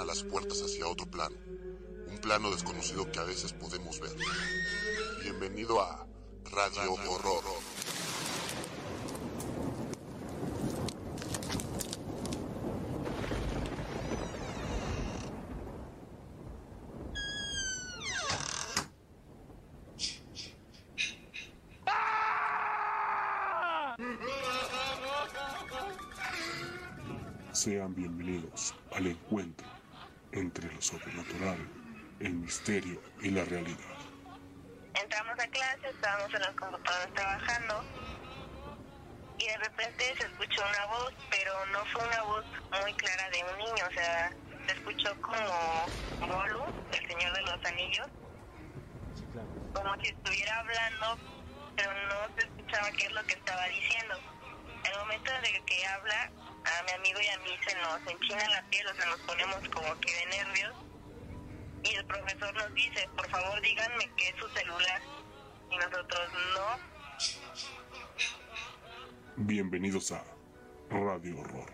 A las puertas hacia otro plano, un plano desconocido que a veces podemos ver. Bienvenido a Radio el misterio y la realidad. Entramos a clase, estábamos en las computadoras trabajando y de repente se escuchó una voz, pero no fue una voz muy clara de un niño, o sea, se escuchó como Bolu, el Señor de los Anillos, como si estuviera hablando, pero no se escuchaba qué es lo que estaba diciendo. El momento de que habla, a mi amigo y a mí se nos enchina la piel, o sea, nos ponemos como que de nervios. Y el profesor nos dice, por favor díganme que es su celular. Y nosotros no. Bienvenidos a Radio Horror.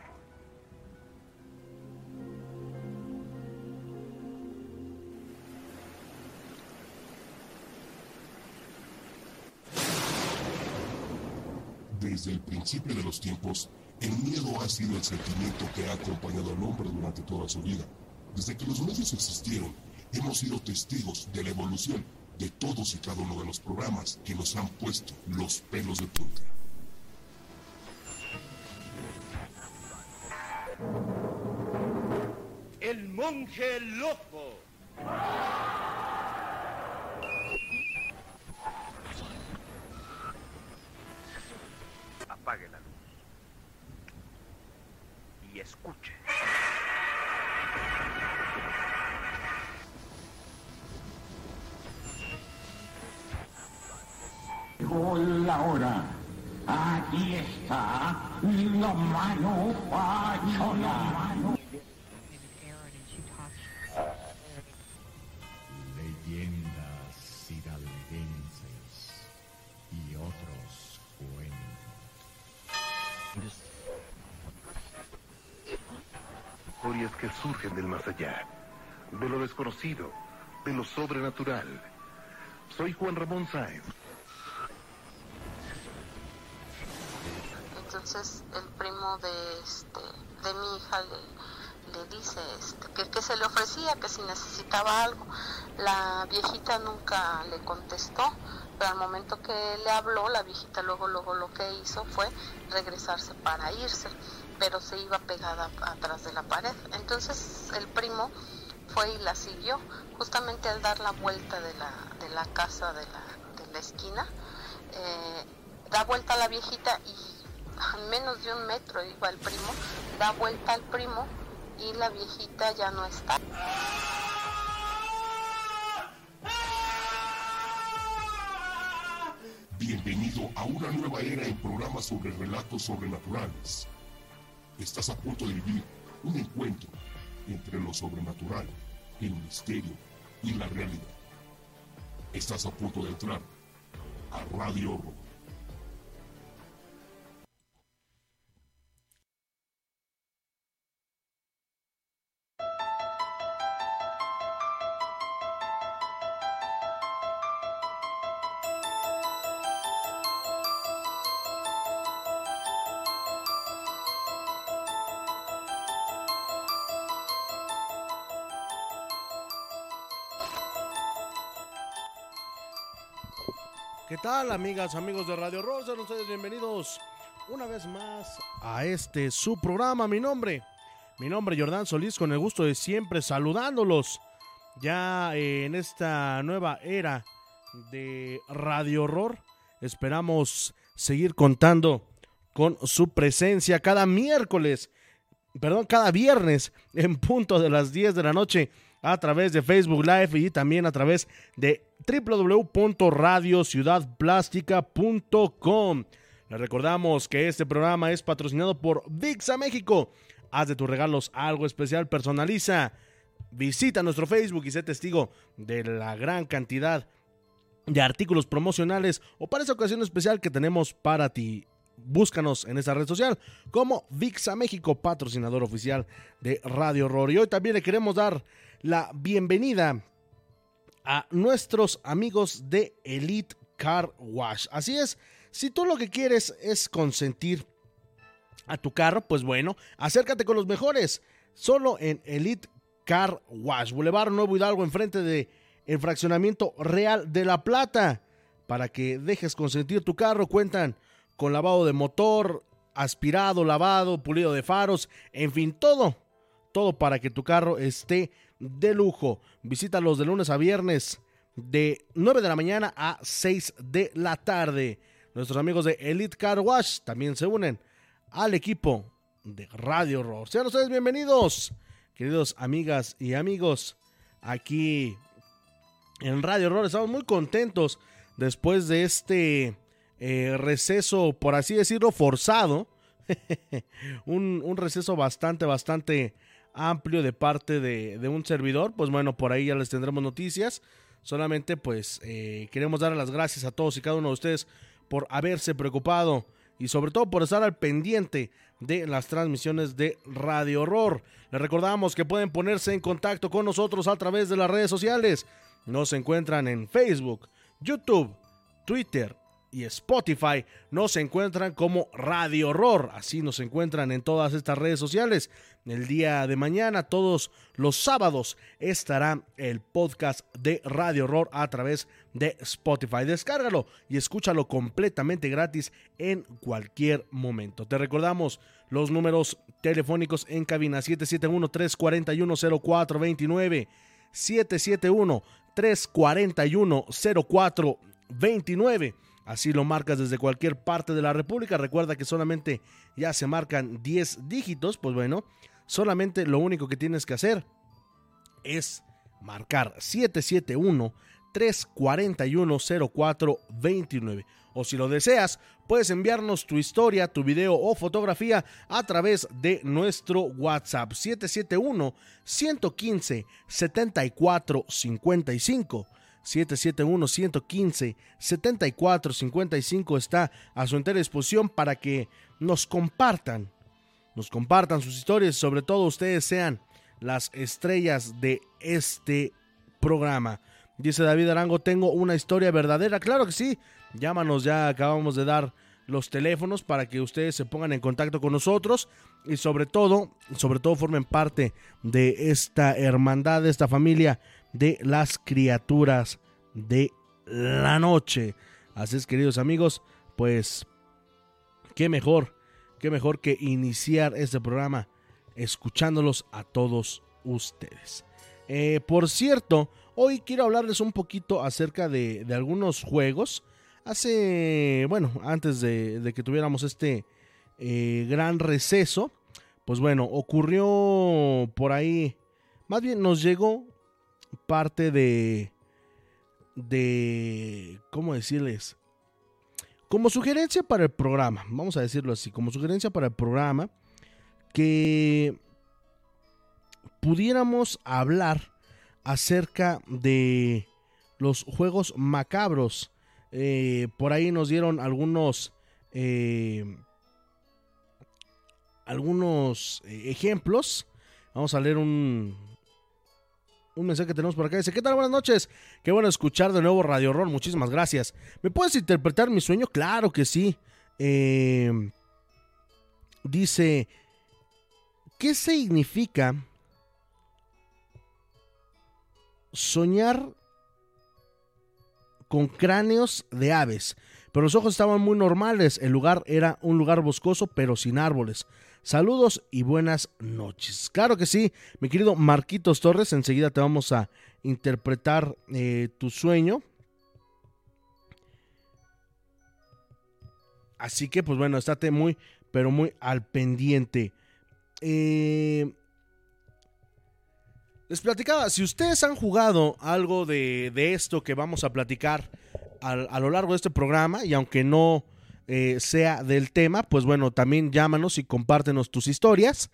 Desde el principio de los tiempos, el miedo ha sido el sentimiento que ha acompañado al hombre durante toda su vida. Desde que los medios existieron, hemos sido testigos de la evolución de todos y cada uno de los programas que nos han puesto los pelos de punta. El monje loco. Apague la luz. Y escuche. Llegó la hora. Aquí está lo mano mano. leyendas hidalguenses y otros cuentos. Historias que surgen del más allá, de lo desconocido, de lo sobrenatural. Soy Juan Ramón Sáenz. De este de mi hija le, le dice este, que, se le ofrecía, que si necesitaba algo. La viejita nunca le contestó, pero al momento que le habló, la viejita luego luego lo que hizo fue regresarse para irse, pero se iba pegada atrás de la pared. Entonces el primo fue y la siguió, justamente al dar la vuelta de la, de la casa de la, de la esquina, eh, da vuelta a la viejita y a menos de un metro iba el primo, da vuelta al primo y la viejita ya no está. Bienvenido a una nueva era en programas sobre relatos sobrenaturales. Estás a punto de vivir un encuentro entre lo sobrenatural, el misterio y la realidad. Estás a punto de entrar a Radio Horror. ¿Qué tal, amigas, amigos de Radio Rosa? Sean ustedes bienvenidos una vez más a este su programa. Mi nombre, mi nombre Jordán Solís, con el gusto de siempre saludándolos ya eh, en esta nueva era de Radio Horror. Esperamos seguir contando con su presencia cada miércoles, perdón, cada viernes en punto de las 10 de la noche a través de Facebook Live y también a través de www.radiociudadplástica.com. Les recordamos que este programa es patrocinado por VIXA México. Haz de tus regalos algo especial, personaliza. Visita nuestro Facebook y sé testigo de la gran cantidad de artículos promocionales o para esa ocasión especial que tenemos para ti. Búscanos en esta red social como VIXA México, patrocinador oficial de Radio Horror. Y hoy también le queremos dar la bienvenida a nuestros amigos de Elite Car Wash. Así es, si tú lo que quieres es consentir a tu carro, pues bueno, acércate con los mejores. Solo en Elite Car Wash, Boulevard Nuevo Hidalgo, enfrente de el fraccionamiento Real de la Plata. Para que dejes consentir tu carro, cuentan con lavado de motor, aspirado, lavado, pulido de faros, en fin, todo, todo para que tu carro esté de lujo. Visítalos de lunes a viernes de 9 de la mañana a 6 de la tarde. Nuestros amigos de Elite Car Wash también se unen al equipo de Radio Horror. Sean ustedes bienvenidos, queridos amigas y amigos, aquí en Radio Horror. Estamos muy contentos después de este eh, receso, por así decirlo, forzado. un, un, receso bastante, bastante amplio de parte de, de, un servidor. Pues bueno, por ahí ya les tendremos noticias. Solamente pues eh, queremos dar las gracias a todos y cada uno de ustedes por haberse preocupado y sobre todo por estar al pendiente de las transmisiones de Radio Horror. Les recordamos que pueden ponerse en contacto con nosotros a través de las redes sociales. Nos encuentran en Facebook, YouTube, Twitter y Spotify. Nos encuentran como Radio Horror. Así nos encuentran en todas estas redes sociales. El día de mañana, todos los sábados, estará el podcast de Radio Horror a través de Spotify. Descárgalo y escúchalo completamente gratis en cualquier momento. Te recordamos los números telefónicos en cabina 771-341-0429. 771-341-0429. Así lo marcas desde cualquier parte de la República. Recuerda que solamente ya se marcan 10 dígitos. Pues bueno, solamente lo único que tienes que hacer es marcar 771 341 0429. O si lo deseas, puedes enviarnos tu historia, tu video o fotografía a través de nuestro WhatsApp 771 115 7455. 771-115-7455 está a su entera disposición para que nos compartan, nos compartan sus historias, sobre todo ustedes sean las estrellas de este programa. Dice David Arango, tengo una historia verdadera. Claro que sí, llámanos, ya acabamos de dar los teléfonos para que ustedes se pongan en contacto con nosotros y sobre todo, sobre todo formen parte de esta hermandad, de esta familia de las criaturas de la noche. Así es, queridos amigos, pues qué mejor, qué mejor que iniciar este programa escuchándolos a todos ustedes. Eh, por cierto, hoy quiero hablarles un poquito acerca de, de algunos juegos. Hace, bueno, antes de, que tuviéramos este eh, gran receso, pues bueno, ocurrió por ahí, más bien nos llegó parte de, de, ¿cómo decirles? Como sugerencia para el programa, vamos a decirlo así, como sugerencia para el programa, que pudiéramos hablar acerca de los juegos macabros. Eh, por ahí nos dieron algunos eh, algunos eh, ejemplos. Vamos a leer un, un mensaje que tenemos por acá. Dice, ¿qué tal? Buenas noches. Qué bueno escuchar de nuevo Radio Horror. Muchísimas gracias. ¿Me puedes interpretar mi sueño? Claro que sí. Eh, dice, ¿qué significa soñar con cráneos de aves? Pero los ojos estaban muy normales. El lugar era un lugar boscoso, pero sin árboles. Saludos y buenas noches. Claro que sí, mi querido Marquitos Torres, enseguida te vamos a interpretar eh, tu sueño. Así que, pues bueno, estate muy, pero muy al pendiente. Eh, les platicaba, si ustedes han jugado algo de, de esto que vamos a platicar a, a lo largo de este programa, y aunque no eh, sea del tema, pues bueno, también llámanos y compártenos tus historias.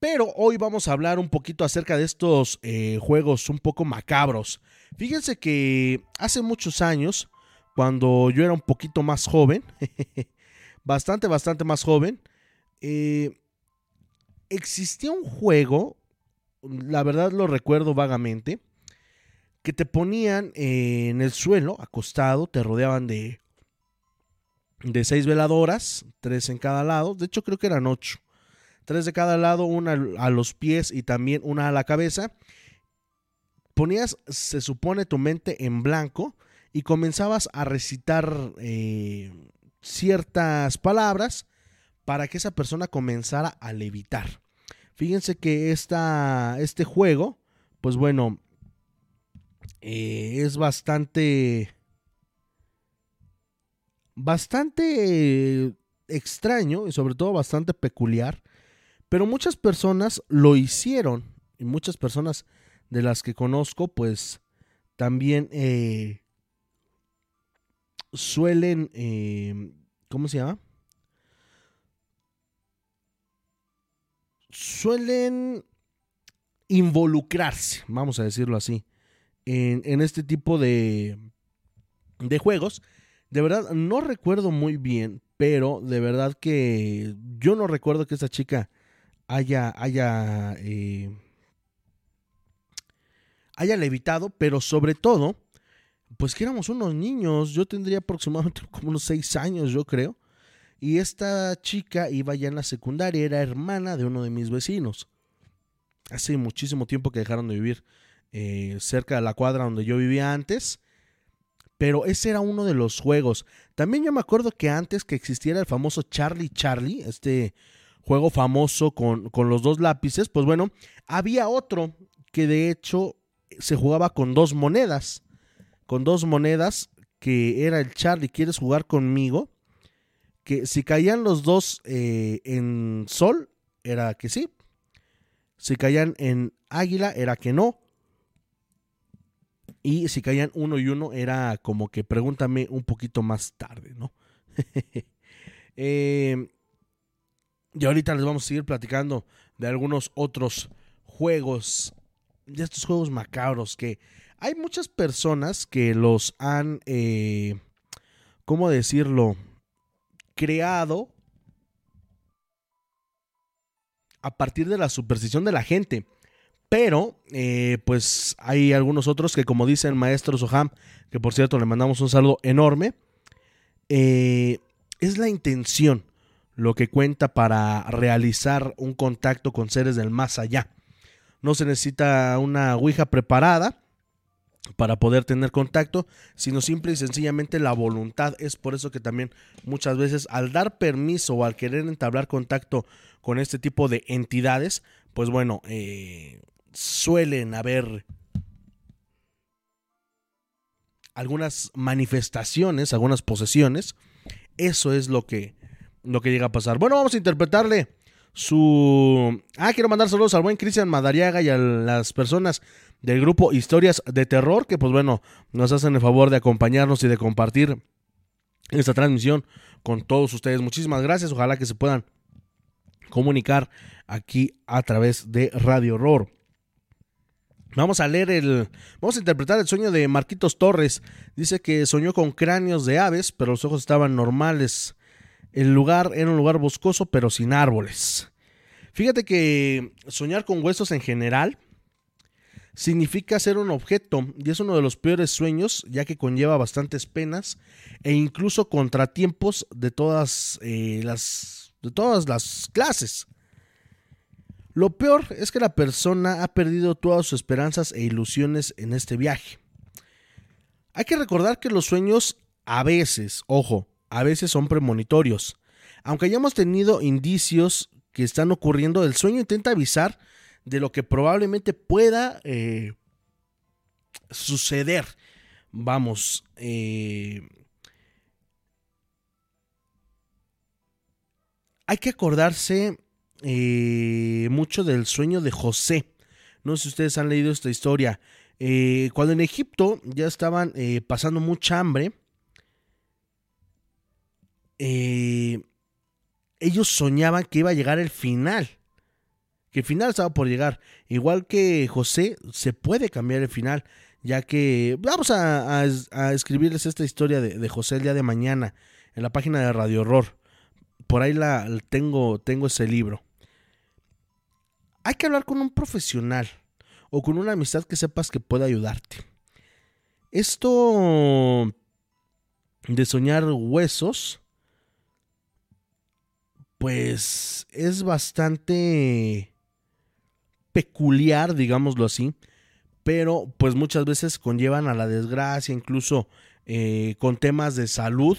Pero hoy vamos a hablar un poquito acerca de estos eh, juegos un poco macabros. Fíjense que hace muchos años, cuando yo era un poquito más joven, bastante, bastante más joven, eh, existía un juego, la verdad lo recuerdo vagamente, que te ponían en el suelo, acostado, te rodeaban de, de seis veladoras, tres en cada lado, de hecho creo que eran ocho, tres de cada lado, una a los pies y también una a la cabeza. Ponías, se supone, tu mente en blanco y comenzabas a recitar eh, ciertas palabras para que esa persona comenzara a levitar. Fíjense que esta, este juego, pues bueno, eh, es bastante, bastante extraño y sobre todo bastante peculiar, pero muchas personas lo hicieron y muchas personas de las que conozco, pues también eh, suelen, eh, ¿cómo se llama? Suelen involucrarse, vamos a decirlo así, en, en este tipo de, de juegos. De verdad, no recuerdo muy bien, pero de verdad que yo no recuerdo que esta chica haya, haya, eh, haya levitado, pero sobre todo, pues que éramos unos niños, yo tendría aproximadamente como unos seis años, yo creo, y esta chica iba ya en la secundaria, era hermana de uno de mis vecinos. Hace muchísimo tiempo que dejaron de vivir eh, cerca de la cuadra donde yo vivía antes, pero ese era uno de los juegos. También yo me acuerdo que antes que existiera el famoso Charlie Charlie, este juego famoso con, con los dos lápices, pues bueno, había otro que de hecho se jugaba con dos monedas. Con dos monedas, que era el Charlie, ¿quieres jugar conmigo? Que si caían los dos eh, en sol, era que sí. Si caían en águila, era que no. Y si caían uno y uno, era como que pregúntame un poquito más tarde, ¿no? eh, y ahorita les vamos a seguir platicando de algunos otros juegos, de estos juegos macabros que hay muchas personas que los han, eh, ¿cómo decirlo? Creado a partir de la superstición de la gente. Pero, eh, pues hay algunos otros que, como dice el maestro Soham, que por cierto le mandamos un saludo enorme, eh, es la intención lo que cuenta para realizar un contacto con seres del más allá. No se necesita una Ouija preparada para poder tener contacto, sino simple y sencillamente la voluntad. Es por eso que también muchas veces al dar permiso o al querer entablar contacto con este tipo de entidades, pues bueno, eh, suelen haber algunas manifestaciones, algunas posesiones. Eso es lo que, lo que llega a pasar. Bueno, vamos a interpretarle su... Ah, quiero mandar saludos al buen Cristian Madariaga y a las personas del grupo Historias de Terror, que pues bueno, nos hacen el favor de acompañarnos y de compartir esta transmisión con todos ustedes. Muchísimas gracias, ojalá que se puedan comunicar aquí a través de Radio Horror. Vamos a leer el. Vamos a interpretar el sueño de Marquitos Torres. Dice que soñó con cráneos de aves, pero los ojos estaban normales. El lugar era un lugar boscoso, pero sin árboles. Fíjate que soñar con huesos en general significa ser un objeto y es uno de los peores sueños, ya que conlleva bastantes penas e incluso contratiempos de todas eh, las de todas las clases. Lo peor es que la persona ha perdido todas sus esperanzas e ilusiones en este viaje. Hay que recordar que los sueños a veces, ojo, a veces son premonitorios. Aunque hayamos tenido indicios que están ocurriendo, el sueño intenta avisar de lo que probablemente pueda eh, suceder. Vamos, eh, hay que acordarse eh, mucho del sueño de José. No sé si ustedes han leído esta historia. Eh, cuando en Egipto ya estaban eh, pasando mucha hambre, ellos soñaban que iba a llegar el final, que el final estaba por llegar. Igual que José, se puede cambiar el final, ya que vamos a, escribirles esta historia de, de José el día de mañana en la página de Radio Horror. Por ahí la tengo, tengo ese libro. Hay que hablar con un profesional o con una amistad que sepas que puede ayudarte. Esto de soñar huesos, pues es bastante peculiar, digámoslo así, pero pues muchas veces conllevan a la desgracia, incluso eh, con temas de salud,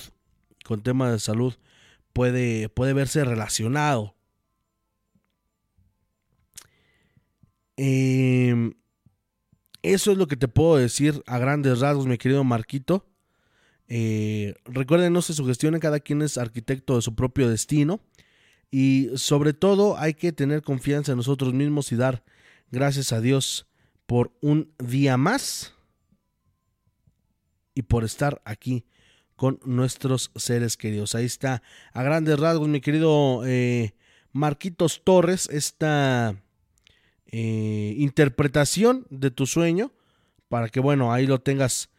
con temas de salud puede, puede verse relacionado. Em, eso es lo que te puedo decir a grandes rasgos, mi querido Marquito. Eh, recuerden, no se sugestionen, cada quien es arquitecto de su propio destino. Y sobre todo hay que tener confianza en nosotros mismos y dar gracias a Dios por un día más y por estar aquí con nuestros seres queridos. Ahí está, a grandes rasgos, mi querido eh, Marquitos Torres, esta eh, interpretación de tu sueño para que, bueno, ahí lo tengas,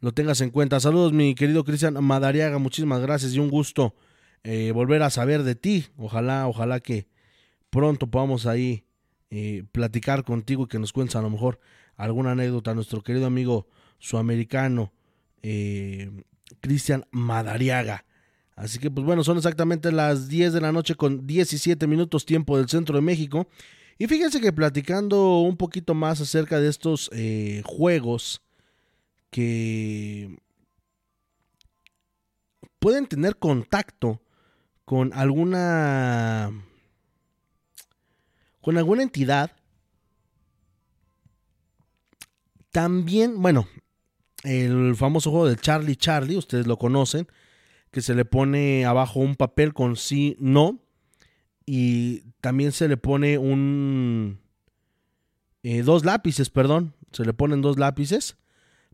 lo tengas en cuenta. Saludos, mi querido Cristian Madariaga, muchísimas gracias y un gusto eh, volver a saber de ti. Ojalá, ojalá que pronto podamos ahí platicar contigo y que nos cuentes a lo mejor alguna anécdota. Nuestro querido amigo suamericano, eh, Cristian Madariaga. Así que, pues bueno, son exactamente las 10 de la noche con 17 minutos tiempo del centro de México. Y fíjense que platicando un poquito más acerca de estos eh, juegos que pueden tener contacto con alguna con alguna entidad también bueno el famoso juego del Charlie Charlie ustedes lo conocen que se le pone abajo un papel con sí no y también se le pone un eh, dos lápices perdón se le ponen dos lápices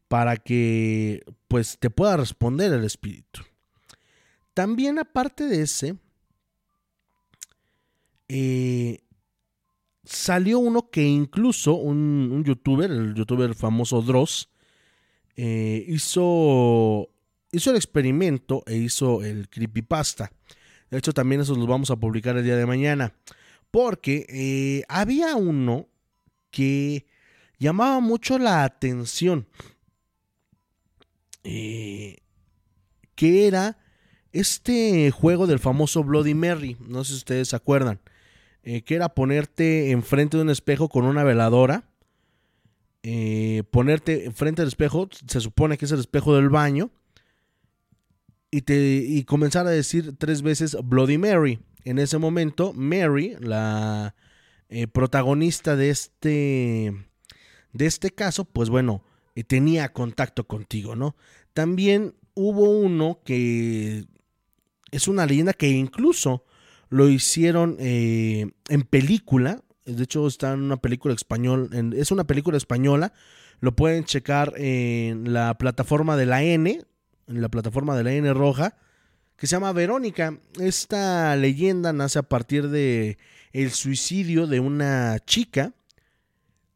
para que pues te pueda responder el espíritu. También aparte de ese, eh, salió uno que incluso un, un, youtuber, el youtuber famoso Dross, eh, hizo, hizo el experimento e hizo el creepypasta. De hecho, también esos los vamos a publicar el día de mañana. Porque eh, había uno que llamaba mucho la atención. Eh, que era este juego del famoso Bloody Mary, no sé si ustedes se acuerdan, que era ponerte enfrente de un espejo con una veladora, eh, ponerte enfrente del espejo, se supone que es el espejo del baño, y, comenzar a decir tres veces Bloody Mary. En ese momento, Mary, la eh, protagonista de este, de este caso, pues bueno, eh, tenía contacto contigo, ¿no? También hubo uno que es una leyenda que incluso lo hicieron en película. De hecho, está en una película española. Es una película española. Lo pueden checar en la plataforma de la N. En la plataforma de la N roja. Que se llama Verónica. Esta leyenda nace a partir de el suicidio de una chica.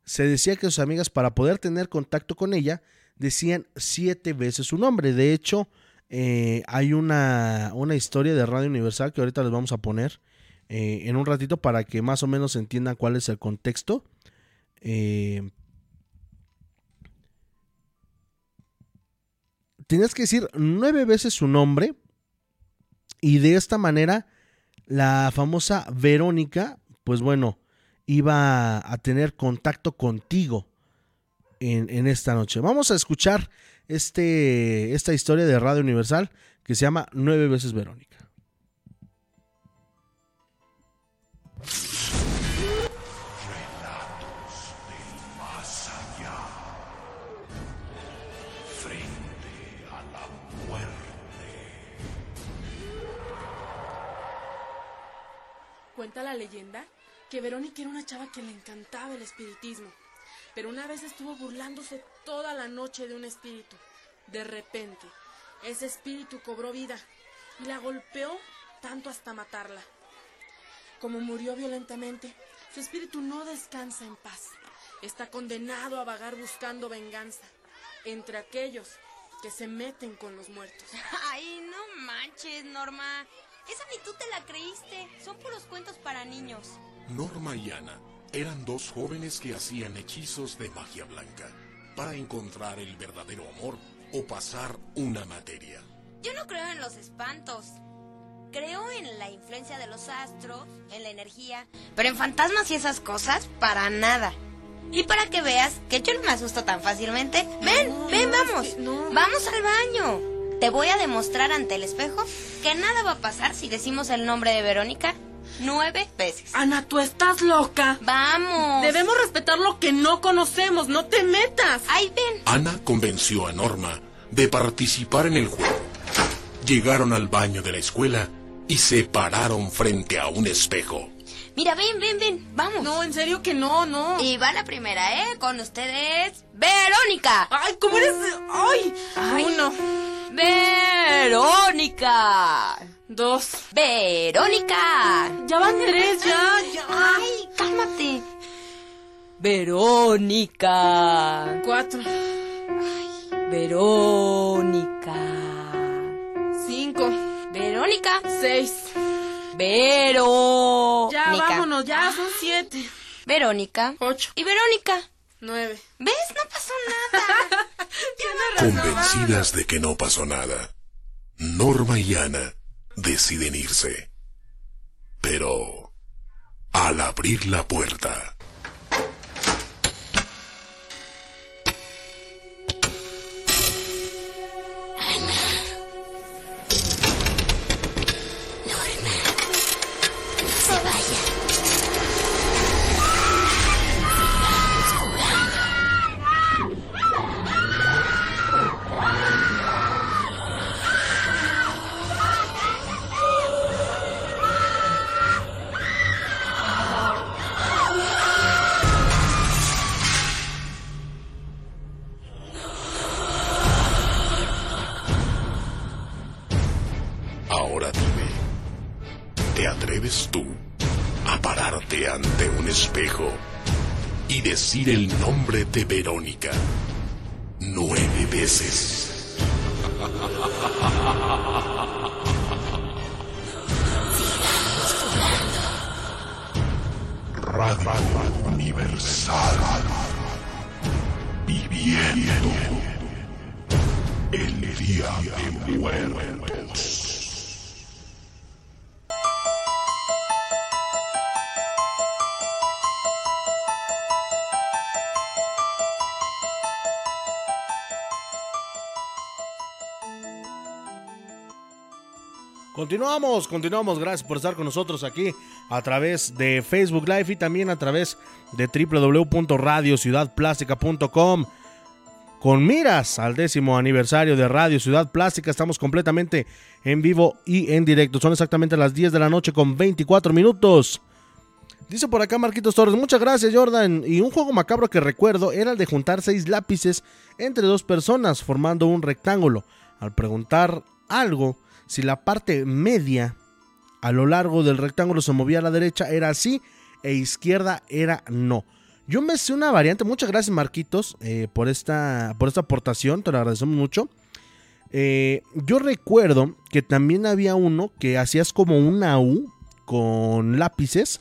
Se decía que sus amigas, para poder tener contacto con ella, decían siete veces su nombre. De hecho, eh, hay una, una, historia de Radio Universal que ahorita les vamos a poner eh, en un ratito para que más o menos entiendan cuál es el contexto. Eh, tenías que decir nueve veces su nombre y de esta manera la famosa Verónica, pues bueno, iba a tener contacto contigo en, en esta noche. Vamos a escuchar este, esta historia de Radio Universal que se llama Nueve veces Verónica. Relatos más allá. Frente a la muerte. Cuenta la leyenda que Verónica era una chava que le encantaba el espiritismo pero una vez estuvo burlándose toda la noche de un espíritu. De repente, ese espíritu cobró vida y la golpeó tanto hasta matarla. Como murió violentamente, Su espíritu no descansa en paz. Está condenado a vagar buscando venganza entre aquellos que se meten con los muertos. Ay, no manches, Norma. Esa ni tú te la creíste. Son puros cuentos para niños. Norma y Ana eran dos jóvenes que hacían hechizos de magia blanca para encontrar el verdadero amor o pasar una materia. Yo no creo en los espantos. Creo en la influencia de los astros, en la energía, pero en fantasmas y esas cosas, para nada. Y para que veas que yo no me asusto tan fácilmente, ven, ven, vamos. Vamos al baño. Te voy a demostrar ante el espejo que nada va a pasar si decimos el nombre de Verónica nueve veces. Ana, tú estás loca. Vamos. Debemos respetar lo que no conocemos. No te metas. Ahí ven. Ana convenció a Norma de participar en el juego. Llegaron al baño de la escuela y se pararon frente a un espejo. Mira, ven, ven, ven. Vamos. No, en serio que no, no. Y va la primera, ¿eh? Con ustedes, Verónica. Ay, ¿cómo eres? Ay. Uno. Verónica. Dos. Verónica. Ya van tres, ya, ya. Ay, cálmate. Verónica. Cuatro. Verónica. Verónica. Seis. Verónica. Ya, vámonos, ya son siete. Verónica. Ocho. Y Verónica. Nueve. ¿Ves? No pasó nada. Convencidas de que no pasó nada, Norma y Ana deciden irse. Pero, al abrir la puerta, el nombre de Verónica nueve veces? Radio Universal. Viviendo el día de muertos. Continuamos, continuamos. Gracias por estar con nosotros aquí a través de Facebook Live y también a través de www.radiociudadplástica.com. Con miras al décimo aniversario de Radio Ciudad Plástica, estamos completamente en vivo y en directo. Son exactamente las 10 de la noche con 24 minutos. Dice por acá Marquitos Torres, muchas gracias Jordan. Y un juego macabro que recuerdo era el de juntar seis lápices entre dos personas formando un rectángulo. Al preguntar algo, si la parte media a lo largo del rectángulo se movía a la derecha era sí e izquierda era no. Yo me sé una variante, muchas gracias Marquitos eh, por, esta, por esta aportación, te lo agradecemos mucho. Eh, yo recuerdo que también había uno que hacías como una U con lápices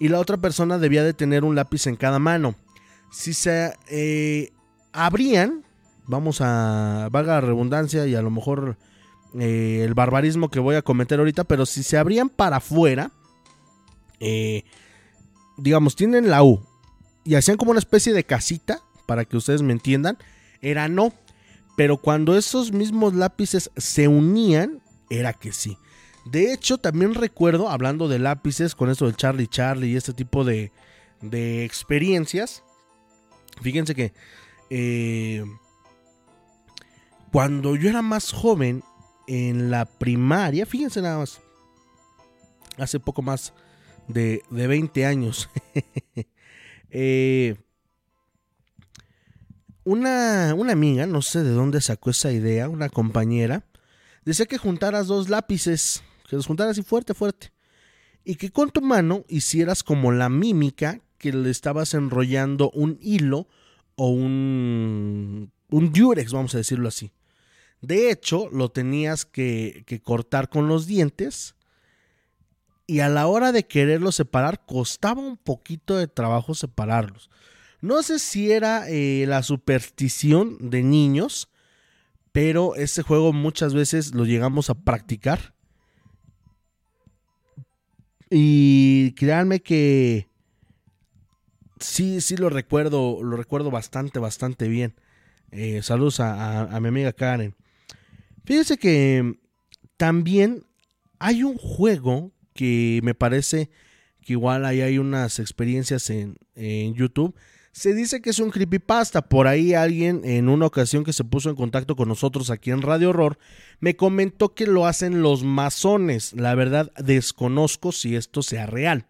y la otra persona debía de tener un lápiz en cada mano. Si se eh, abrían, vamos a, valga la redundancia y a lo mejor eh, el barbarismo que voy a cometer ahorita, pero si se abrían para afuera, eh, digamos, tienen la U y hacían como una especie de casita, para que ustedes me entiendan, era no. Pero cuando esos mismos lápices se unían, era que sí. De hecho, también recuerdo, hablando de lápices, con esto del Charlie Charlie y este tipo de, de experiencias, fíjense que eh, cuando yo era más joven, en la primaria, fíjense nada más, hace poco más de, de 20 años, eh, una, una amiga, no sé de dónde sacó esa idea, una compañera, decía que juntaras dos lápices, que los juntaras así fuerte, fuerte. y que con tu mano hicieras como la mímica que le estabas enrollando un hilo o un, un durex, vamos a decirlo así. De hecho, lo tenías que, cortar con los dientes y a la hora de quererlos separar costaba un poquito de trabajo separarlos. No sé si era eh, la superstición de niños, pero este juego muchas veces lo llegamos a practicar. Y créanme que sí, sí lo recuerdo, lo recuerdo bastante, bastante bien. Eh, saludos a, a, mi amiga Karen. Fíjense que también hay un juego que me parece que igual ahí hay unas experiencias en, en YouTube se dice que es un creepypasta. Por ahí alguien en una ocasión que se puso en contacto con nosotros aquí en Radio Horror me comentó que lo hacen los masones. La verdad desconozco si esto sea real.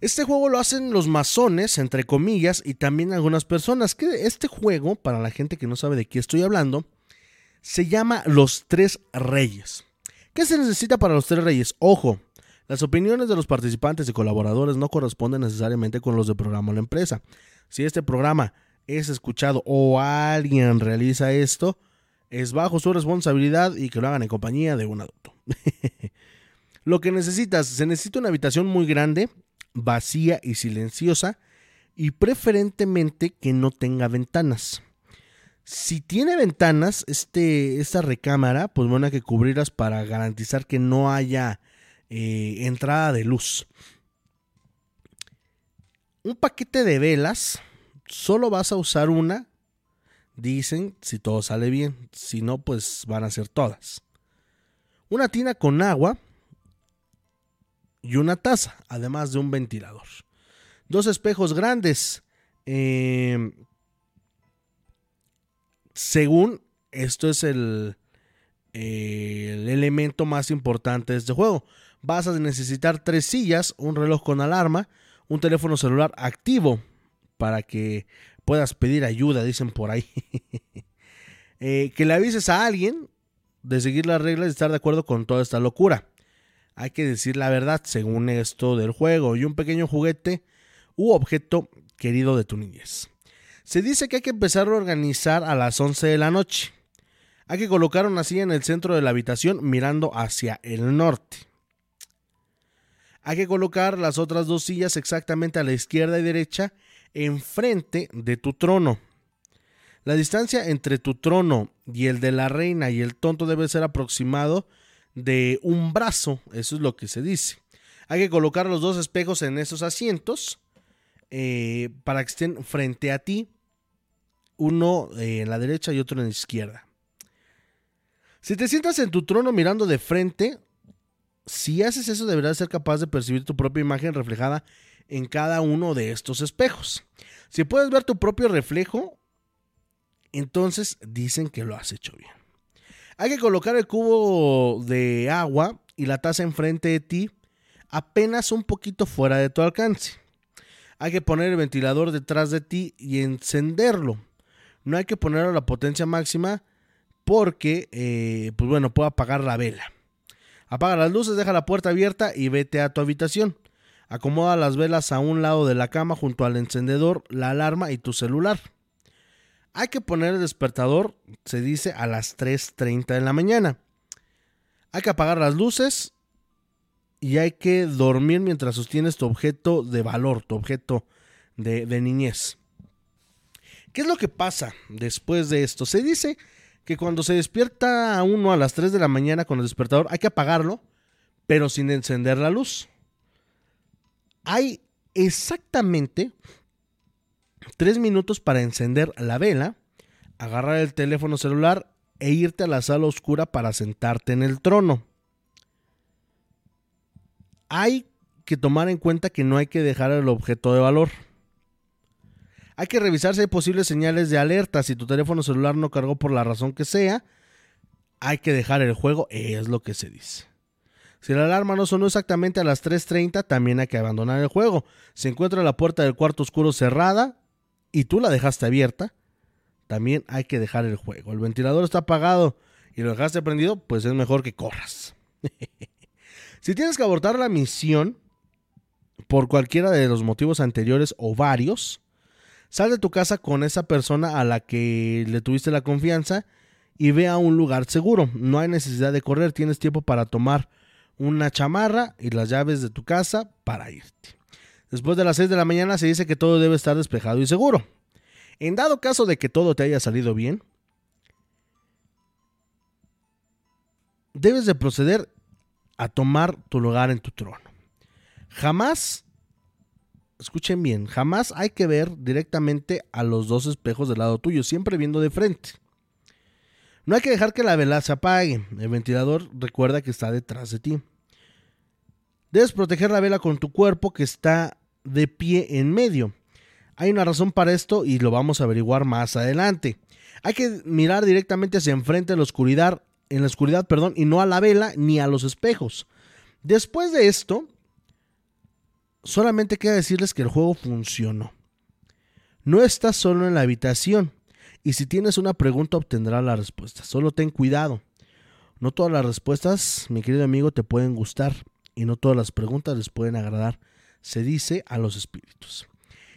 Este juego lo hacen los masones, entre comillas, y también algunas personas. Que este juego, para la gente que no sabe de qué estoy hablando, se llama Los Tres Reyes. ¿Qué se necesita para los Tres Reyes? Ojo, las opiniones de los participantes y colaboradores no corresponden necesariamente con los del programa o la empresa. Si este programa es escuchado o alguien realiza esto, es bajo su responsabilidad y que lo hagan en compañía de un adulto. lo que necesitas, se necesita una habitación muy grande, vacía y silenciosa y preferentemente que no tenga ventanas. Si tiene ventanas, este, esta recámara, pues bueno, que cubrirlas para garantizar que no haya eh, entrada de luz. Un paquete de velas, solo vas a usar una, dicen, si todo sale bien. Si no, pues van a ser todas. Una tina con agua y una taza, además de un ventilador. Dos espejos grandes. Em, según esto es el, el elemento más importante de este juego vas a necesitar tres sillas, un reloj con alarma, un teléfono celular activo para que puedas pedir ayuda, dicen por ahí. Eh, que le avises a alguien de seguir las reglas y estar de acuerdo con toda esta locura. Hay que decir la verdad según esto del juego y un pequeño juguete u objeto querido de tu niñez. Se dice que hay que empezar a organizar a las 11 de la noche. Hay que colocar una silla en el centro de la habitación mirando hacia el norte. Hay que colocar las otras dos sillas exactamente a la izquierda y derecha enfrente de tu trono. La distancia entre tu trono y el de la reina y el tonto debe ser aproximado de un brazo, eso es lo que se dice. Hay que colocar los dos espejos en esos asientos eh, para que estén frente a ti, uno en la derecha y otro en la izquierda. Si te sientas en tu trono mirando de frente, si haces eso, deberás ser capaz de percibir tu propia imagen reflejada en cada uno de estos espejos. Si puedes ver tu propio reflejo, entonces dicen que lo has hecho bien. Hay que colocar el cubo de agua y la taza enfrente de ti, apenas un poquito fuera de tu alcance. Hay que poner el ventilador detrás de ti y encenderlo. No hay que ponerlo a la potencia máxima porque, eh, pues bueno, puede apagar la vela. Apaga las luces, deja la puerta abierta y vete a tu habitación. Acomoda las velas a un lado de la cama junto al encendedor, la alarma y tu celular. Hay que poner el despertador, se dice, a las 3.30 de la mañana. Hay que apagar las luces y hay que dormir mientras sostienes tu objeto de valor, tu objeto de niñez. ¿Qué es lo que pasa después de esto? Se dice que cuando se despierta uno a las 3 de la mañana con el despertador hay que apagarlo, pero sin encender la luz. Hay exactamente 3 minutos para encender la vela, agarrar el teléfono celular e irte a la sala oscura para sentarte en el trono. Hay que tomar en cuenta que no hay que dejar el objeto de valor. Hay que revisar si hay posibles señales de alerta. Si tu teléfono celular no cargó por la razón que sea, hay que dejar el juego, es lo que se dice. Si la alarma no sonó exactamente a las 3.30, también hay que abandonar el juego. Si encuentra la puerta del cuarto oscuro cerrada y tú la dejaste abierta, también hay que dejar el juego. El ventilador está apagado y lo dejaste prendido, pues es mejor que corras. Si tienes que abortar la misión por cualquiera de los motivos anteriores o varios, sal de tu casa con esa persona a la que le tuviste la confianza y ve a un lugar seguro. No hay necesidad de correr, tienes tiempo para tomar una chamarra y las llaves de tu casa para irte. Después de las 6 de la mañana se dice que todo debe estar despejado y seguro. En dado caso de que todo te haya salido bien, debes de proceder a tomar tu lugar en tu trono. Jamás, escuchen bien, jamás hay que ver directamente a los dos espejos del lado tuyo, siempre viendo de frente. No hay que dejar que la vela se apague. El ventilador recuerda que está detrás de ti. Debes proteger la vela con tu cuerpo que está de pie en medio. Hay una razón para esto y lo vamos a averiguar más adelante. Hay que mirar directamente hacia enfrente en la oscuridad, en la oscuridad, perdón, y no a la vela ni a los espejos. Después de esto, solamente queda decirles que el juego funcionó. No estás solo en la habitación y si tienes una pregunta obtendrás la respuesta. Solo ten cuidado. No todas las respuestas, mi querido amigo, te pueden gustar y no todas las preguntas les pueden agradar. Se dice a los espíritus.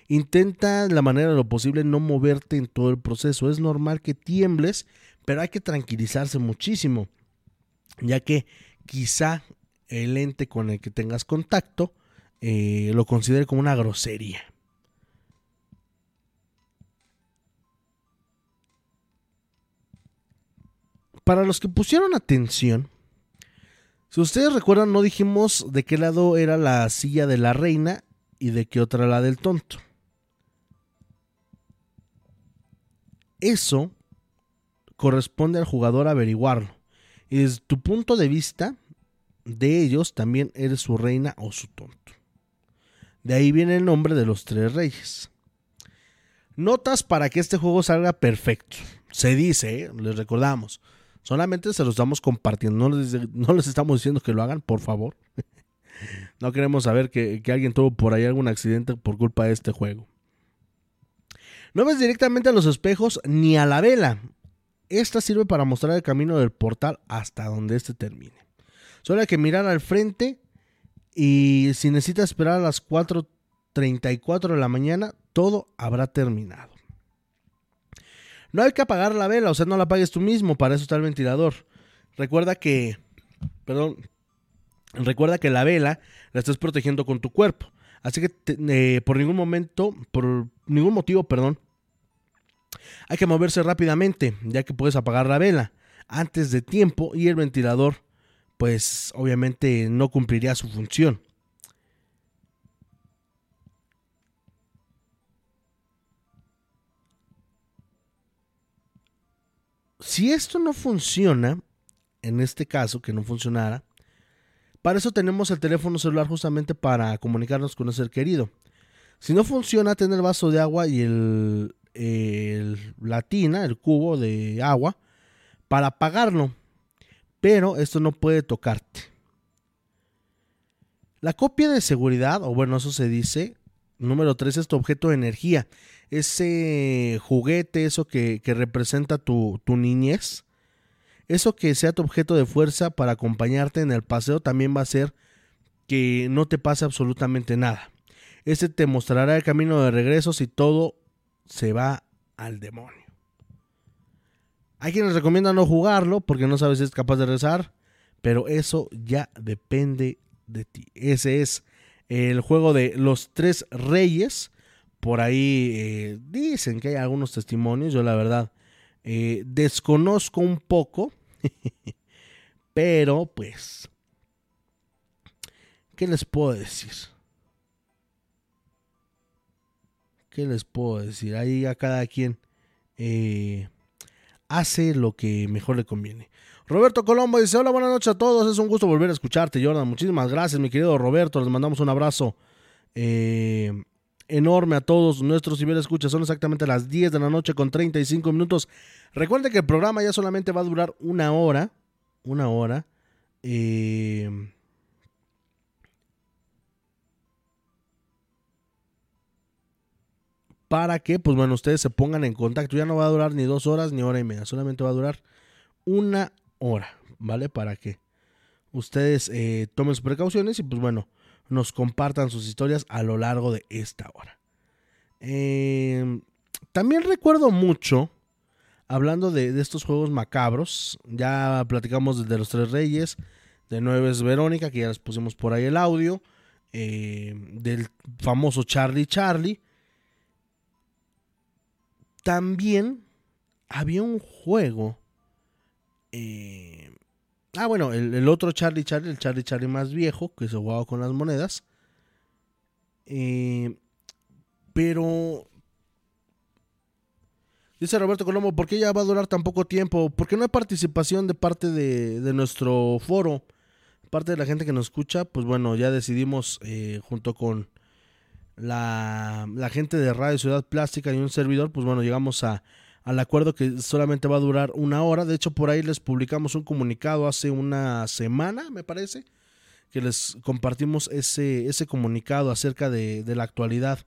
Intenta de la manera de lo posible no moverte en todo el proceso. Es normal que tiembles, pero hay que tranquilizarse muchísimo, ya que quizá el ente con el que tengas contacto eh, lo considere como una grosería. Para los que pusieron atención, si ustedes recuerdan, no dijimos de qué lado era la silla de la reina y de qué otra la del tonto. Eso corresponde al jugador averiguarlo. Y desde tu punto de vista, de ellos también eres su reina o su tonto. De ahí viene el nombre de los tres reyes. Notas para que este juego salga perfecto. Se dice, ¿eh? les recordamos. Solamente se los estamos compartiendo. No les, estamos diciendo que lo hagan, por favor. no queremos saber que, que, alguien tuvo por ahí algún accidente por culpa de este juego. No ves directamente a los espejos ni a la vela. Esta sirve para mostrar el camino del portal hasta donde este termine. Solo hay que mirar al frente y si necesitas esperar a las 4.34 de la mañana, todo habrá terminado. No hay que apagar la vela, o sea, no la apagues tú mismo, para eso está el ventilador. Recuerda que, perdón, recuerda que la vela la estás protegiendo con tu cuerpo. Así que eh, por ningún momento, por ningún motivo, perdón, hay que moverse rápidamente, ya que puedes apagar la vela antes de tiempo y el ventilador, pues obviamente no cumpliría su función. Si esto no funciona, en este caso que no funcionara, para eso tenemos el teléfono celular justamente para comunicarnos con el ser querido. Si no funciona, tener el vaso de agua y el, el, la tina, el cubo de agua, para apagarlo. Pero esto no puede tocarte. La copia de seguridad, o bueno, eso se dice, número 3 es tu objeto de energía. Ese juguete, eso que, que representa tu, tu niñez, eso que sea tu objeto de fuerza para acompañarte en el paseo también va a ser que no te pase absolutamente nada. Ese te mostrará el camino de regreso si todo se va al demonio. Hay quienes recomiendan no jugarlo porque no sabes si es capaz de rezar, pero eso ya depende de ti. Ese es el juego de los tres reyes. Por ahí eh, dicen que hay algunos testimonios. Yo la verdad eh, desconozco un poco, pero pues, ¿qué les puedo decir? ¿Qué les puedo decir? Ahí a cada quien eh, hace lo que mejor le conviene. Roberto Colombo dice, hola, buenas noches a todos, es un gusto volver a escucharte, Jordan. Muchísimas gracias, mi querido Roberto, les mandamos un abrazo eh, enorme a todos nuestros escuchas Son exactamente las 10 de la noche con 35 minutos. Recuerden que el programa ya solamente va a durar una hora, una hora. Eh, para que, pues bueno, ustedes se pongan en contacto. Ya no va a durar ni dos horas ni hora y media, solamente va a durar una hora, ¿vale? Para que ustedes eh, tomen sus precauciones y pues bueno, nos compartan sus historias a lo largo de esta hora. Em, también recuerdo mucho, hablando de, estos juegos macabros, ya platicamos de los Tres Reyes, de Nueve es Verónica, que ya les pusimos por ahí el audio, em, del famoso Charlie Charlie. También había un juego. Eh, ah, bueno, el, otro Charlie Charlie, el Charlie Charlie más viejo, que se jugaba con las monedas. Eh, pero. Dice Roberto Colombo, ¿por qué ya va a durar tan poco tiempo? Porque no hay participación de parte de, nuestro foro. Parte de la gente que nos escucha, pues bueno, ya decidimos eh, junto con la, la gente de Radio Ciudad Plástica y un servidor, pues bueno, llegamos a, al acuerdo que solamente va a durar una hora. De hecho, por ahí les publicamos un comunicado hace una semana, me parece, que les compartimos ese, ese comunicado acerca de, de la actualidad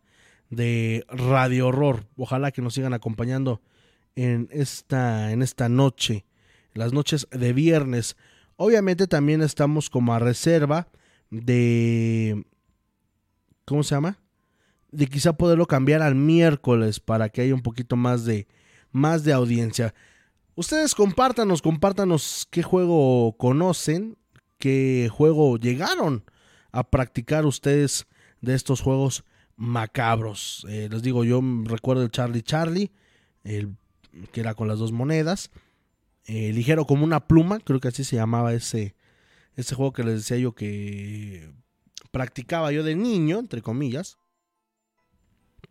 de Radio Horror. Ojalá que nos sigan acompañando en esta, en esta noche, las noches de viernes. Obviamente también estamos como a reserva de... ¿Cómo se llama? De quizá poderlo cambiar al miércoles para que haya un poquito más de, más de audiencia. Ustedes compártanos, compártanos qué juego conocen, qué juego llegaron a practicar ustedes de estos juegos macabros. Eh, les digo, yo recuerdo el Charlie Charlie, el que era con las dos monedas, eh, ligero como una pluma, creo que así se llamaba ese, ese juego que les decía yo que practicaba yo de niño, entre comillas.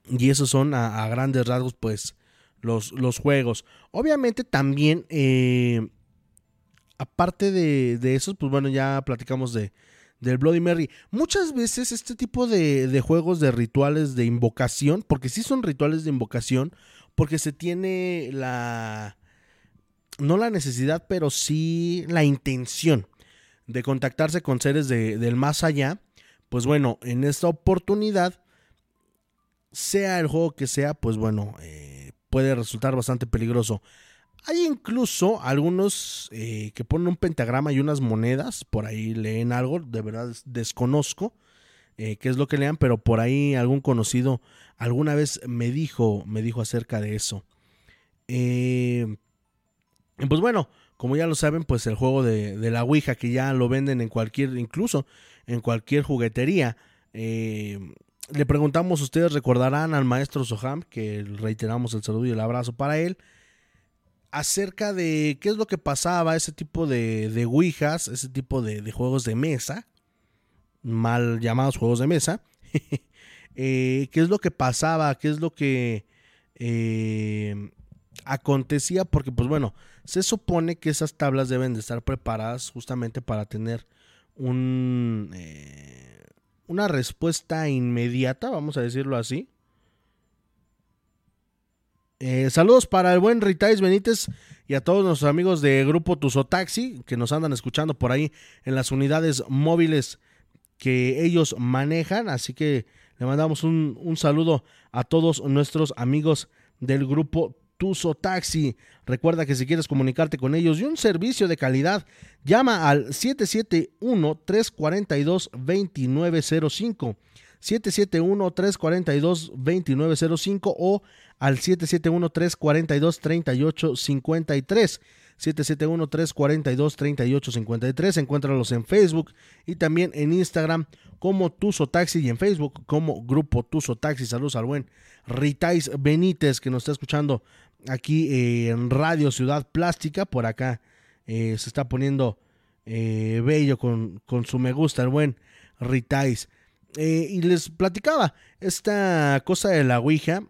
Y esos son a grandes rasgos, pues, los, juegos. Obviamente también, eh, aparte de, de esos, pues bueno, ya platicamos de, del Bloody Mary. Muchas veces este tipo de, de, juegos de rituales de invocación, porque sí son rituales de invocación, porque se tiene la... no la necesidad, pero sí la intención de contactarse con seres de, del más allá. Pues bueno, en esta oportunidad, sea el juego que sea, pues bueno, eh, puede resultar bastante peligroso. Hay incluso algunos eh, que ponen un pentagrama y unas monedas, por ahí leen algo, de verdad desconozco eh, qué es lo que lean, pero por ahí algún conocido alguna vez me dijo, me dijo acerca de eso. Eh, pues bueno, como ya lo saben, pues el juego de, de, la Ouija, que ya lo venden en cualquier, incluso en cualquier juguetería, le preguntamos, ustedes recordarán al maestro Soham, que reiteramos el saludo y el abrazo para él, acerca de qué es lo que pasaba, ese tipo de, de ouijas, ese tipo de, juegos de mesa, mal llamados juegos de mesa, eh, qué es lo que pasaba, qué es lo que eh, acontecía, porque pues bueno, se supone que esas tablas deben de estar preparadas justamente para tener un... Eh, una respuesta inmediata, vamos a decirlo así. Eh, saludos para el buen Ritais Benítez y a todos nuestros amigos de Grupo Tuzo Taxi que nos andan escuchando por ahí en las unidades móviles que ellos manejan. Así que le mandamos un, un saludo a todos nuestros amigos del Grupo Tuso Taxi. Recuerda que si quieres comunicarte con ellos y un servicio de calidad, llama al 771-342-2905. 771-342-2905 o al 771-342-3853. 771-342-3853. Encuéntralos en Facebook y también en Instagram como Tuso Taxi y en Facebook como Grupo Tuso Taxi. Saludos al buen Ritais Benítez que nos está escuchando aquí eh, en Radio Ciudad Plástica. Por acá eh, se está poniendo eh, bello con, con, su me gusta el buen Ritais. y les platicaba esta cosa de la Ouija,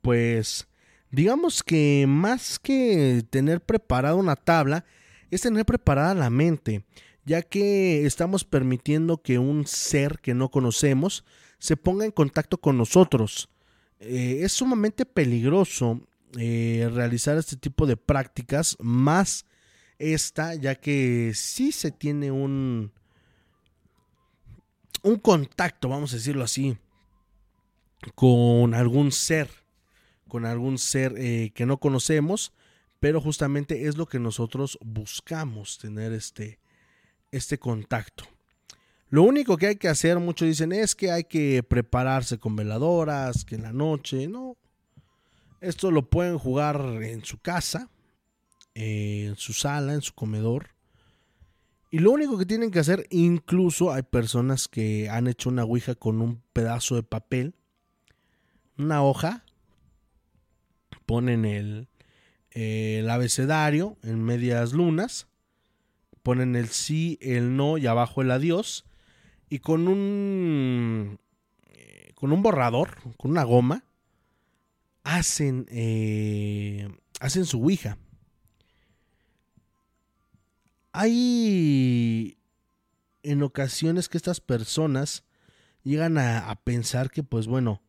pues digamos que más que tener preparada una tabla, es tener preparada la mente, ya que estamos permitiendo que un ser que no conocemos se ponga en contacto con nosotros. es sumamente peligroso eh, realizar este tipo de prácticas, más esta, ya que si se tiene un, un contacto, vamos a decirlo así, con algún ser, con algún ser eh, que no conocemos, pero justamente es lo que nosotros buscamos, tener este, este contacto. Lo único que hay que hacer, muchos dicen, es que hay que prepararse con veladoras, que en la noche, no. Esto lo pueden jugar en su casa, en su sala, en su comedor. Y lo único que tienen que hacer, incluso hay personas que han hecho una ouija con un pedazo de papel, una hoja, ponen el, el abecedario en medias lunas, ponen el sí, el no y abajo el adiós y con un eh, con un borrador, con una goma, hacen eh, hacen su ouija. Hay en ocasiones que estas personas llegan a, pensar que, pues bueno,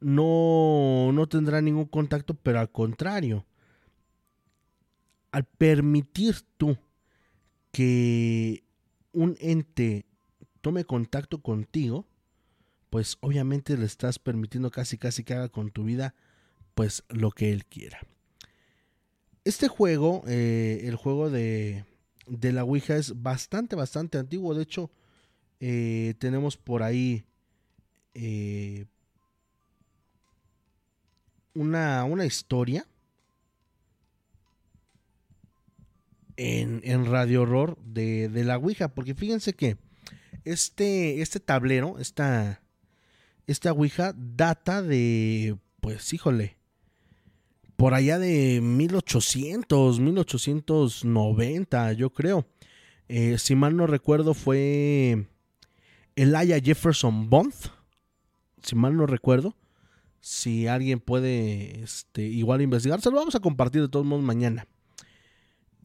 no, no tendrá ningún contacto, pero al contrario, al permitir tú que un ente tome contacto contigo, pues obviamente le estás permitiendo casi casi que haga con tu vida pues lo que él quiera. Este juego, eh, el juego de, de, la Ouija es bastante, bastante antiguo. De hecho, eh, tenemos por ahí eh, una, una, historia en, en Radio Horror de, de, la Ouija. Porque fíjense que este, este tablero, esta, esta Ouija data de, pues híjole, por allá de 1800, 1890, yo creo. Eh, si mal no recuerdo, fue Elijah Jefferson Bond. Si mal no recuerdo. Si alguien puede este, igual investigar, se lo vamos a compartir de todos modos mañana.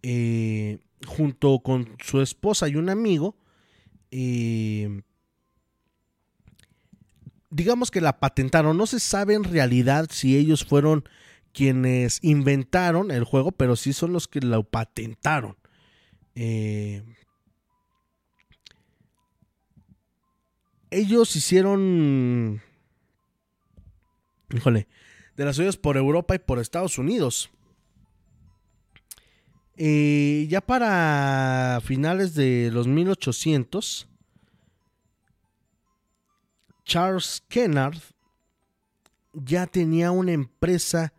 Eh, junto con su esposa y un amigo. Eh, digamos que la patentaron. No se sabe en realidad si ellos fueron quienes inventaron el juego, pero sí son los que lo patentaron. Eh, ellos hicieron, híjole, de las suyas por Europa y por Estados Unidos. Eh, ya para finales de los 1800, Charles Kennard ya tenía una empresa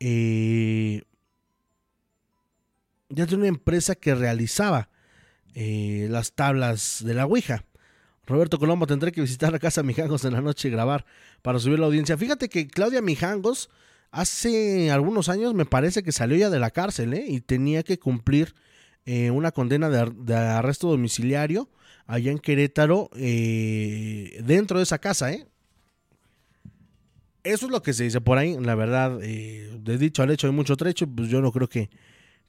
eh, ya tiene una empresa que realizaba eh, las tablas de la Ouija. Roberto Colombo tendré que visitar la casa Mijangos en la noche y grabar para subir la audiencia. Fíjate que Claudia Mijangos hace algunos años me parece que salió ya de la cárcel ¿eh? y tenía que cumplir eh, una condena de, de, arresto domiciliario allá en Querétaro eh, dentro de esa casa. ¿eh? Eso es lo que se dice por ahí. La verdad, eh, de dicho al hecho hay mucho trecho. Pues yo no creo que,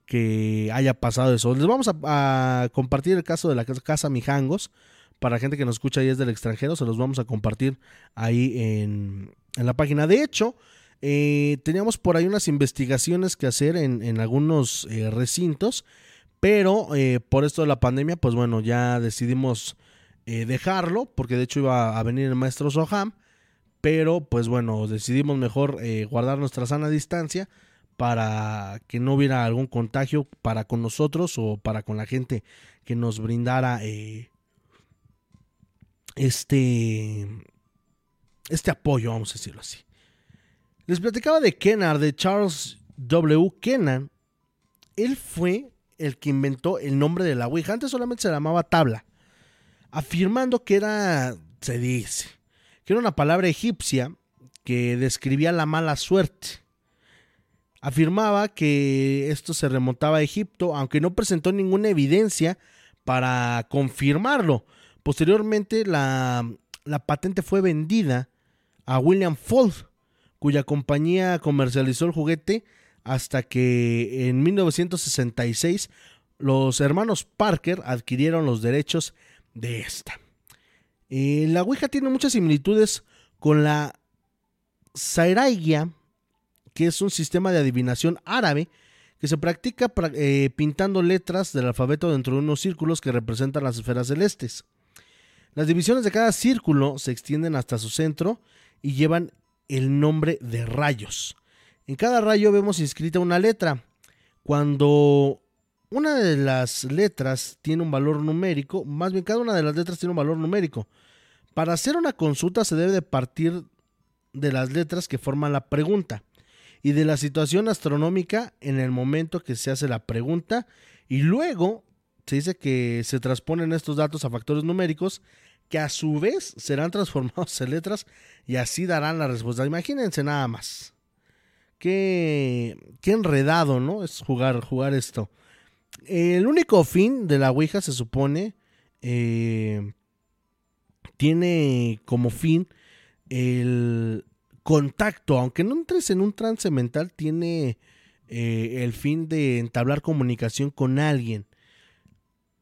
que haya pasado eso. Les vamos a, compartir el caso de la casa Mijangos. Para gente que nos escucha ahí desde el extranjero, se los vamos a compartir ahí en, en la página. De hecho, eh, teníamos por ahí unas investigaciones que hacer en, en algunos eh, recintos. Pero eh, por esto de la pandemia, pues bueno, ya decidimos dejarlo. Porque de hecho iba a venir el maestro Soham pero pues bueno, decidimos mejor eh, guardar nuestra sana distancia para que no hubiera algún contagio para con nosotros o para con la gente que nos brindara eh, este este apoyo, vamos a decirlo así. Les platicaba de Kennard, de Charles W. Kennan. Él fue el que inventó el nombre de la Ouija. Antes solamente se llamaba tabla, afirmando que era, se dice, que era una palabra egipcia que describía la mala suerte. Afirmaba que esto se remontaba a Egipto, aunque no presentó ninguna evidencia para confirmarlo. Posteriormente, la, la patente fue vendida a William Fold, cuya compañía comercializó el juguete hasta que en 1966 los hermanos Parker adquirieron los derechos de esta. Eh, la Ouija tiene muchas similitudes con la Sairaigia, que es un sistema de adivinación árabe que se practica eh, pintando letras del alfabeto dentro de unos círculos que representan las esferas celestes. Las divisiones de cada círculo se extienden hasta su centro y llevan el nombre de rayos. En cada rayo vemos inscrita una letra. Cuando una de las letras tiene un valor numérico, más bien cada una de las letras tiene un valor numérico. Para hacer una consulta se debe de partir de las letras que forman la pregunta y de la situación astronómica en el momento que se hace la pregunta y luego se dice que se transponen estos datos a factores numéricos que a su vez serán transformados en letras y así darán la respuesta. Imagínense nada más. Qué, qué enredado, ¿no? Es jugar, jugar esto. El único fin de la Ouija se supone eh, tiene como fin el contacto, aunque no entres en un trance mental, tiene eh, el fin de entablar comunicación con alguien.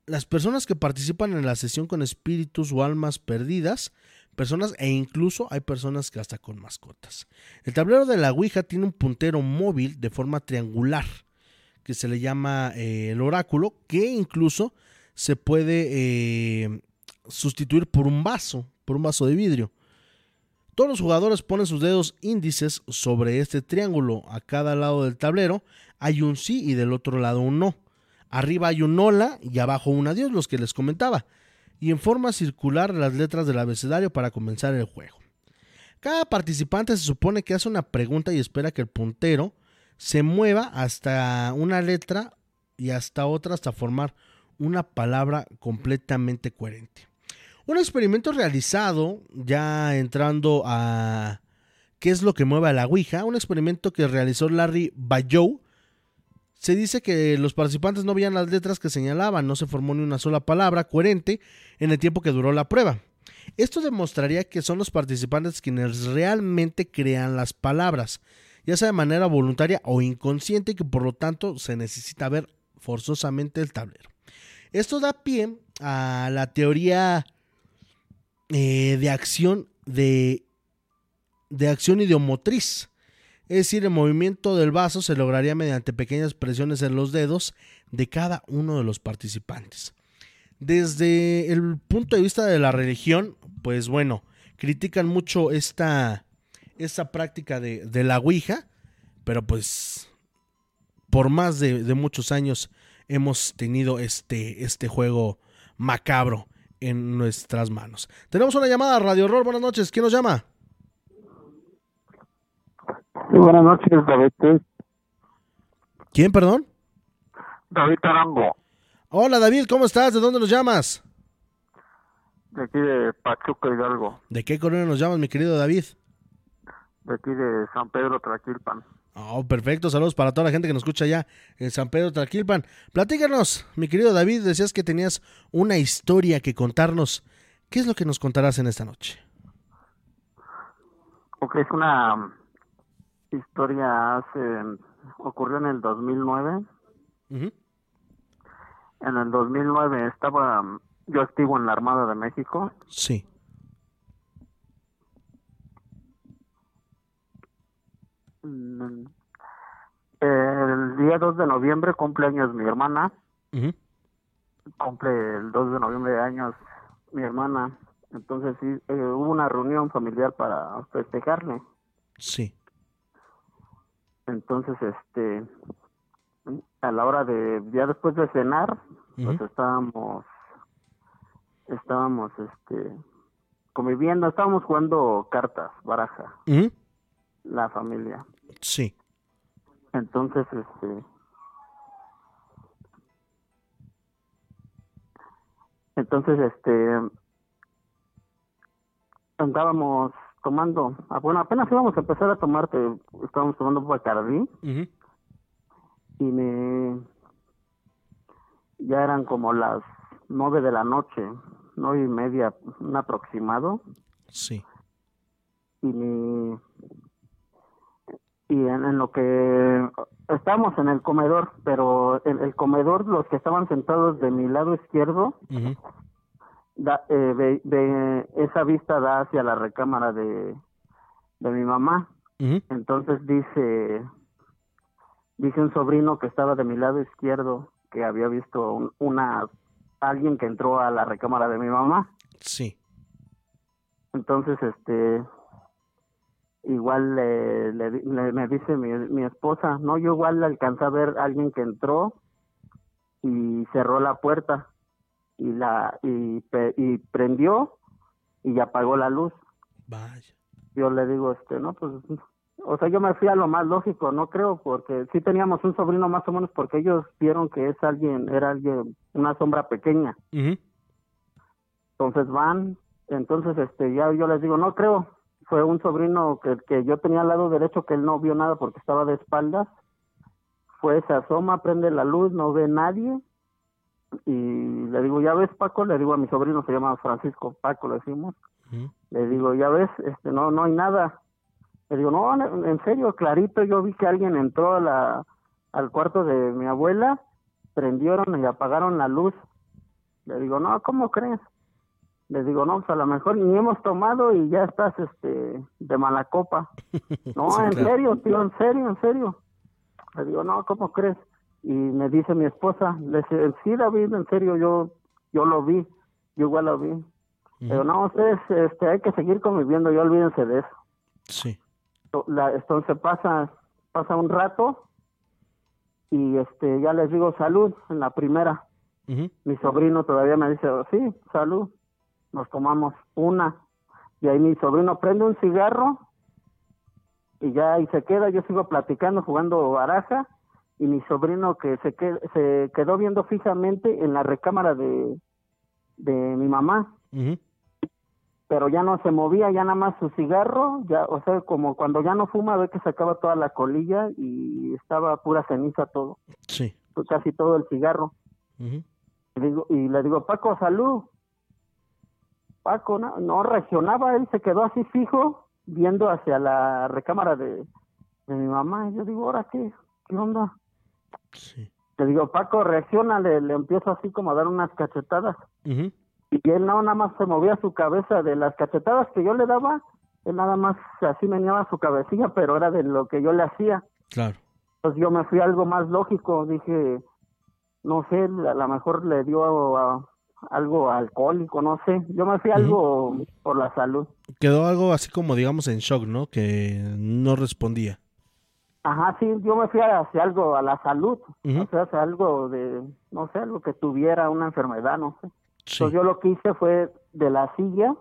Las personas que participan en la sesión con espíritus o almas perdidas, personas e incluso hay personas que hasta con mascotas. El tablero de la Ouija tiene un puntero móvil de forma triangular que se le llama eh, el oráculo, que incluso se puede eh, sustituir por un vaso, por un vaso de vidrio. Todos los jugadores ponen sus dedos índices sobre este triángulo. A cada lado del tablero hay un sí y del otro lado un no. Arriba hay un hola y abajo un adiós, los que les comentaba. Y en forma circular las letras del abecedario para comenzar el juego. Cada participante se supone que hace una pregunta y espera que el puntero se mueva hasta una letra y hasta otra hasta formar una palabra completamente coherente. Un experimento realizado, ya entrando a qué es lo que mueve a la Ouija, un experimento que realizó Larry Bayow, se dice que los participantes no veían las letras que señalaban, no se formó ni una sola palabra coherente en el tiempo que duró la prueba. Esto demostraría que son los participantes quienes realmente crean las palabras, ya sea de manera voluntaria o inconsciente, y que por lo tanto se necesita ver forzosamente el tablero. Esto da pie a la teoría eh, de acción de, de acción idiomotriz. Es decir, el movimiento del vaso se lograría mediante pequeñas presiones en los dedos de cada uno de los participantes. Desde el punto de vista de la religión, pues bueno, critican mucho esta, esta práctica de, de, la Ouija, pero pues por más de, de, muchos años hemos tenido este, este juego macabro en nuestras manos. Tenemos una llamada, Radio Horror, buenas noches, ¿quién nos llama? Sí, buenas noches, David. ¿Quién, perdón? David Tarango. Hola, David, ¿cómo estás? ¿De dónde nos llamas? De aquí de Pachuca, Hidalgo. ¿De qué colonia nos llamas, mi querido David? De aquí de San Pedro, Traquilpan. Oh, perfecto, saludos para toda la gente que nos escucha allá en San Pedro, Traquilpan. Platícanos, mi querido David, decías que tenías una historia que contarnos. ¿Qué es lo que nos contarás en esta noche? Ok, es una historia hace ocurrió en el 2009. Uh -huh. En el 2009 estaba yo activo en la Armada de México. Sí. El día 2 de noviembre cumple años mi hermana. Uh -huh. Cumple el 2 de noviembre de años mi hermana. Entonces sí, eh, hubo una reunión familiar para festejarle. Sí. Entonces, este, a la hora de, ya después de cenar, uh -huh. pues estábamos, estábamos, este, conviviendo, estábamos jugando cartas, baraja, uh -huh. La familia. Sí. Entonces, este, entonces, este, andábamos tomando, ah, bueno, apenas íbamos a empezar a tomar, estábamos tomando Bacardí uh -huh. y me, ya eran como las nueve de la noche, nueve y media, un aproximado. Sí. Y mi, y en, en, lo que estábamos en el comedor, pero en el comedor los que estaban sentados de mi lado izquierdo, uh -huh. da, eh, de, de, esa vista da hacia la recámara de, de mi mamá. Uh -huh. Entonces dice, dice un sobrino que estaba de mi lado izquierdo que había visto un, una alguien que entró a la recámara de mi mamá. Sí. Entonces, este, igual le, le, le, me dice mi, mi esposa, no, yo igual alcancé a ver a alguien que entró y cerró la puerta y la y, y prendió y apagó la luz. Vaya. Yo le digo, este, no, pues, o sea, yo me fui a lo más lógico, no creo, porque sí teníamos un sobrino más o menos, porque ellos vieron que es alguien, era alguien, una sombra pequeña. Entonces van, entonces este ya yo les digo, no creo, fue un sobrino que, que yo tenía al lado derecho que él no vio nada porque estaba de espaldas. Fue, se asoma, prende la luz, no ve nadie. Y le digo, ya ves Paco, le digo a mi sobrino, se llama Francisco Paco, le decimos. Le digo, ya ves, este no no hay nada. Le digo, no, en en serio, clarito, yo vi que alguien entró a la, al cuarto de mi abuela, prendieron y apagaron la luz. Le digo, no, ¿cómo crees? Le digo, no, pues a lo mejor ni hemos tomado y ya estás este de mala copa. No, Sí, en claro. serio, tío, en serio, en serio. Le digo, no, ¿cómo crees? Y me dice mi esposa, le dice, sí, David, en serio, yo yo lo vi, yo igual lo vi. Digo, no, ustedes este, hay que seguir conviviendo, ya olvídense de eso. Sí. La, entonces pasa pasa un rato y este ya les digo salud en la primera. Mi sobrino todavía me dice, sí, salud. Nos tomamos una. Y ahí mi sobrino prende un cigarro y ya ahí se queda. Yo sigo platicando, jugando baraja. Y mi sobrino que se, se quedó viendo fijamente en la recámara de, de mi mamá. Pero ya no se movía, ya nada más su cigarro. ya O sea, como cuando ya no fuma, ve que sacaba toda la colilla y estaba pura ceniza todo. Sí. Casi todo el cigarro. Y, digo, y le digo, Paco, salud. Paco no, no reaccionaba, él se quedó así fijo, viendo hacia la recámara de, de mi mamá. Y yo digo, ¿ahora qué? ¿Qué onda? Le digo, Paco, reacciona, le, le empiezo así como a dar unas cachetadas. Y él no, nada más se movía su cabeza de las cachetadas que yo le daba, él nada más así meneaba su cabecilla, pero era de lo que yo le hacía. Claro. Entonces yo me fui a algo más lógico, dije, no sé, a lo mejor le dio a- algo alcohólico, no sé. Yo me fui a algo por la salud. Quedó algo así como, digamos, en shock, ¿no? Que no respondía. Ajá, sí, yo me fui hacia algo, a la salud, o sea, hacia algo de, no sé, algo que tuviera una enfermedad, no sé. Entonces yo lo que hice fue de la silla,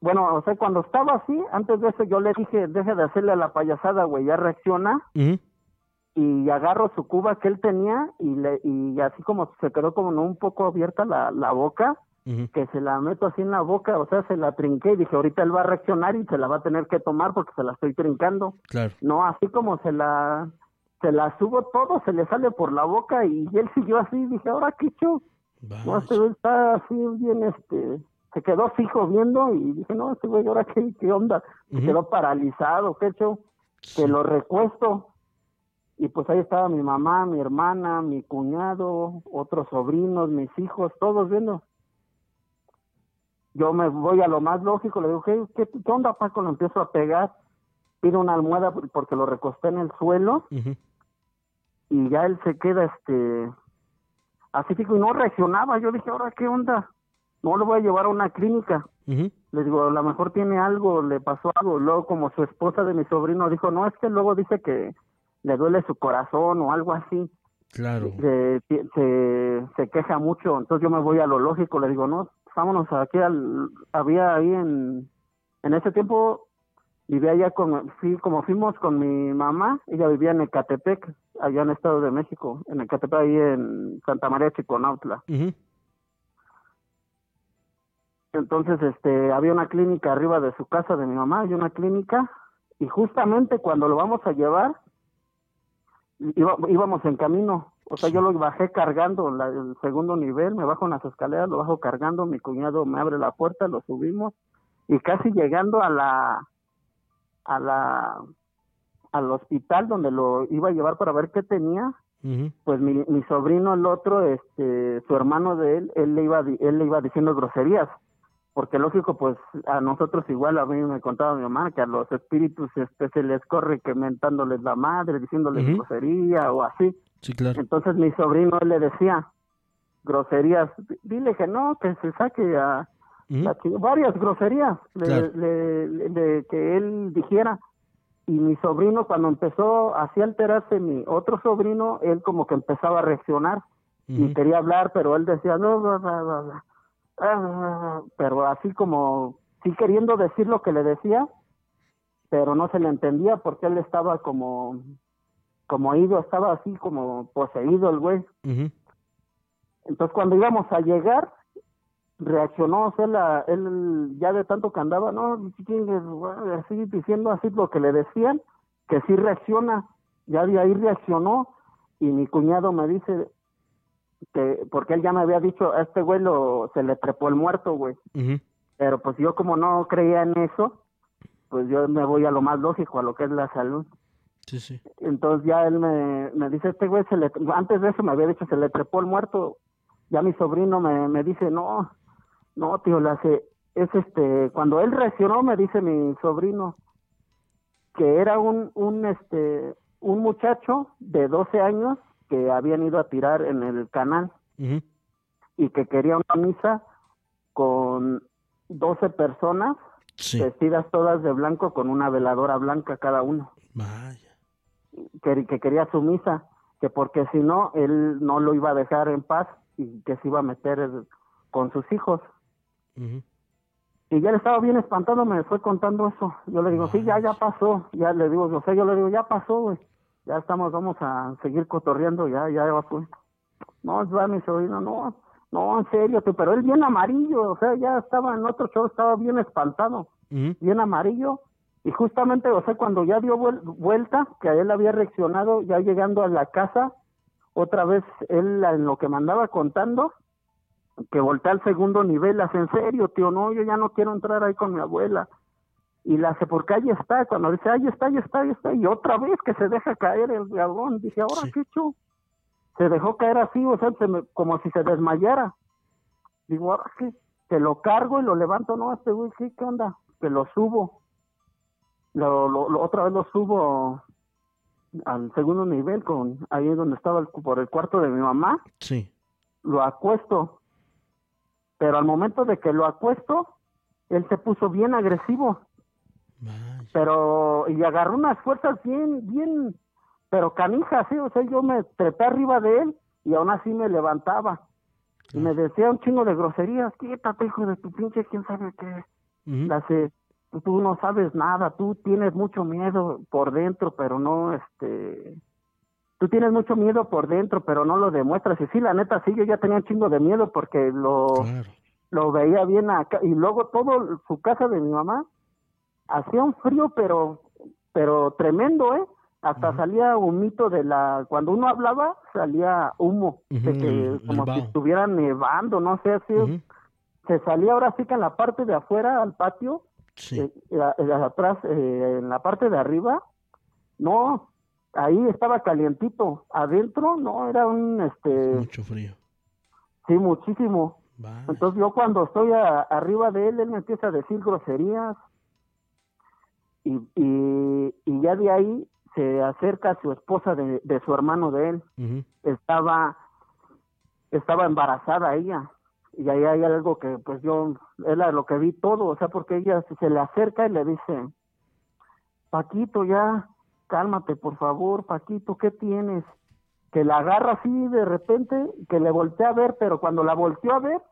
bueno, o sea, cuando estaba así, antes de eso yo le dije, deje de hacerle a la payasada, güey, ya reacciona, Ujú. Y agarro su cuba que él tenía y le y así como se quedó como un poco abierta la, la boca que se la meto así en la boca o sea se la trinqué y dije ahorita él va a reaccionar y se la va a tener que tomar porque se la estoy trincando Claro. no así como se la se la subo todo se le sale por la boca y él siguió así dije ahora qué show no este güey está así bien este se quedó fijo viendo y dije no este güey ahora qué, qué onda se Ujú. quedó paralizado qué show que lo recuesto y pues ahí estaba mi mamá, mi hermana, mi cuñado, otros sobrinos, mis hijos, todos viendo. Yo me voy a lo más lógico, le digo, ¿qué, qué, qué onda, Paco? Lo empiezo a pegar, pido una almohada porque lo recosté en el suelo y ya él se queda, este, así fijo y no reaccionaba. Yo dije, ¿ahora qué onda? No lo voy a llevar a una clínica. Ujú. Le digo, a lo mejor tiene algo, le pasó algo. Luego, como su esposa de mi sobrino dijo, no, es que luego dice que le duele su corazón o algo así. Claro. Se, se, se queja mucho. Entonces yo me voy a lo lógico. Le digo, no, vámonos aquí al... Había ahí en... En ese tiempo vivía allá con... Fui, como fuimos con mi mamá, ella vivía en Ecatepec, allá en Estado de México. En Ecatepec, ahí en Santa María Chiconautla. Entonces, este, había una clínica arriba de su casa de mi mamá, hay una clínica, y justamente cuando lo vamos a llevar, iba- íbamos en camino, o sea, yo lo bajé cargando la- el segundo nivel, me bajo en las escaleras, lo bajo cargando, mi cuñado me abre la puerta, lo subimos, y casi llegando a la, a la, al hospital donde lo iba a llevar para ver qué tenía, pues mi, mi sobrino el otro este su hermano de él él le iba él le iba diciendo groserías porque lógico pues a nosotros igual a mí me contaba mi mamá que a los espíritus este se les corre que mentándoles la madre diciéndoles grosería o así. Sí, claro. entonces mi sobrino él le decía groserías dile que no que se saque a varias groserías le- Claro. le- le- le- que él dijera. Y mi sobrino cuando empezó así a alterarse mi otro sobrino, él como que empezaba a reaccionar y quería hablar, pero él decía, no, bla, bla, bla, bla". Ah, pero así como, sí queriendo decir lo que le decía, pero no se le entendía porque él estaba como, como ido, estaba así como poseído el güey. Entonces cuando íbamos a llegar, reaccionó, o sea, la- él ya de tanto que andaba, no, así diciendo así lo que le decían, que sí reacciona, ya de ahí reaccionó y mi cuñado me dice que, porque él ya me había dicho, a este güey lo, se le trepó el muerto, güey, pero pues yo como no creía en eso, pues yo me voy a lo más lógico, a lo que es la salud. Sí, sí. Entonces ya él me, me dice, este güey, se le, antes de eso me había dicho, se le trepó el muerto. Ya mi sobrino me, me dice, no, no, tío, le hace, es este, cuando él reaccionó, me dice mi sobrino, que era un, un, este, un muchacho de 12 años que habían ido a tirar en el canal y que quería una misa con 12 personas Sí. vestidas todas de blanco con una veladora blanca cada uno Vaya. que, que quería su misa, que porque si no, él no lo iba a dejar en paz y que se iba a meter con sus hijos. Y ya le estaba bien espantado, me fue contando eso. Yo le digo, sí, ya, ya pasó. Ya le digo, o sea, yo le digo, ya pasó, güey. Ya estamos, vamos a seguir cotorreando, ya, ya fue. No, es va mi sobrino, no, no, en serio, tú, pero él bien amarillo, o sea, ya estaba en otro show, estaba bien espantado, bien amarillo. Y justamente, o sea, cuando ya dio vuel- vuelta, que a él había reaccionado, ya llegando a la casa, otra vez él en lo que me andaba contando, que voltea al segundo nivel, hace en serio, tío, no, yo ya no quiero entrar ahí con mi abuela. Y la hace, porque ahí está, cuando dice, ahí está, ahí está, ahí está, y otra vez que se deja caer el cabrón, dije, ahora qué chu, se dejó caer así, o sea, se me- como si se desmayara. Digo, ahora qué, que lo cargo y lo levanto, no, este güey, ¿qué, qué onda? Que lo subo. Lo, lo, lo- otra vez lo subo al segundo nivel, con ahí donde estaba el, por el cuarto de mi mamá Sí. lo acuesto. Pero al momento de que lo acuesto, él se puso bien agresivo. Pero, y agarró unas fuerzas bien, bien, pero canijas, sí, o sea, yo me trepé arriba de él y aún así me levantaba. Y me decía un chingo de groserías, quítate hijo de tu pinche, quién sabe qué. La sé, tú no sabes nada, tú tienes mucho miedo por dentro, pero no, este, tú tienes mucho miedo por dentro, pero no lo demuestras. Y sí, la neta, sí, yo ya tenía un chingo de miedo porque lo, lo veía bien acá. Y luego todo su casa de mi mamá hacía un frío, pero, pero tremendo, ¿eh? Hasta salía humito de la, cuando uno hablaba, salía humo, de Ujú, que el- como el si estuviera nevando, no sé, así. Se salía ahora sí que en la parte de afuera, al patio, eh, eh, eh, atrás, eh, en la parte de arriba, no, ahí estaba calientito. Adentro, no, era un, este... Mucho frío. Sí, muchísimo. Entonces yo cuando estoy a- arriba de él, él me empieza a decir groserías y, y, y ya de ahí se acerca a su esposa de, de su hermano de él. Estaba, estaba embarazada ella y ahí hay algo que pues yo, era lo que vi todo, o sea, porque ella se- se le acerca y le dice, Paquito, ya, cálmate, por favor, Paquito, ¿qué tienes? Que la agarra así de repente, que le voltea a ver, pero cuando la volteó a ver,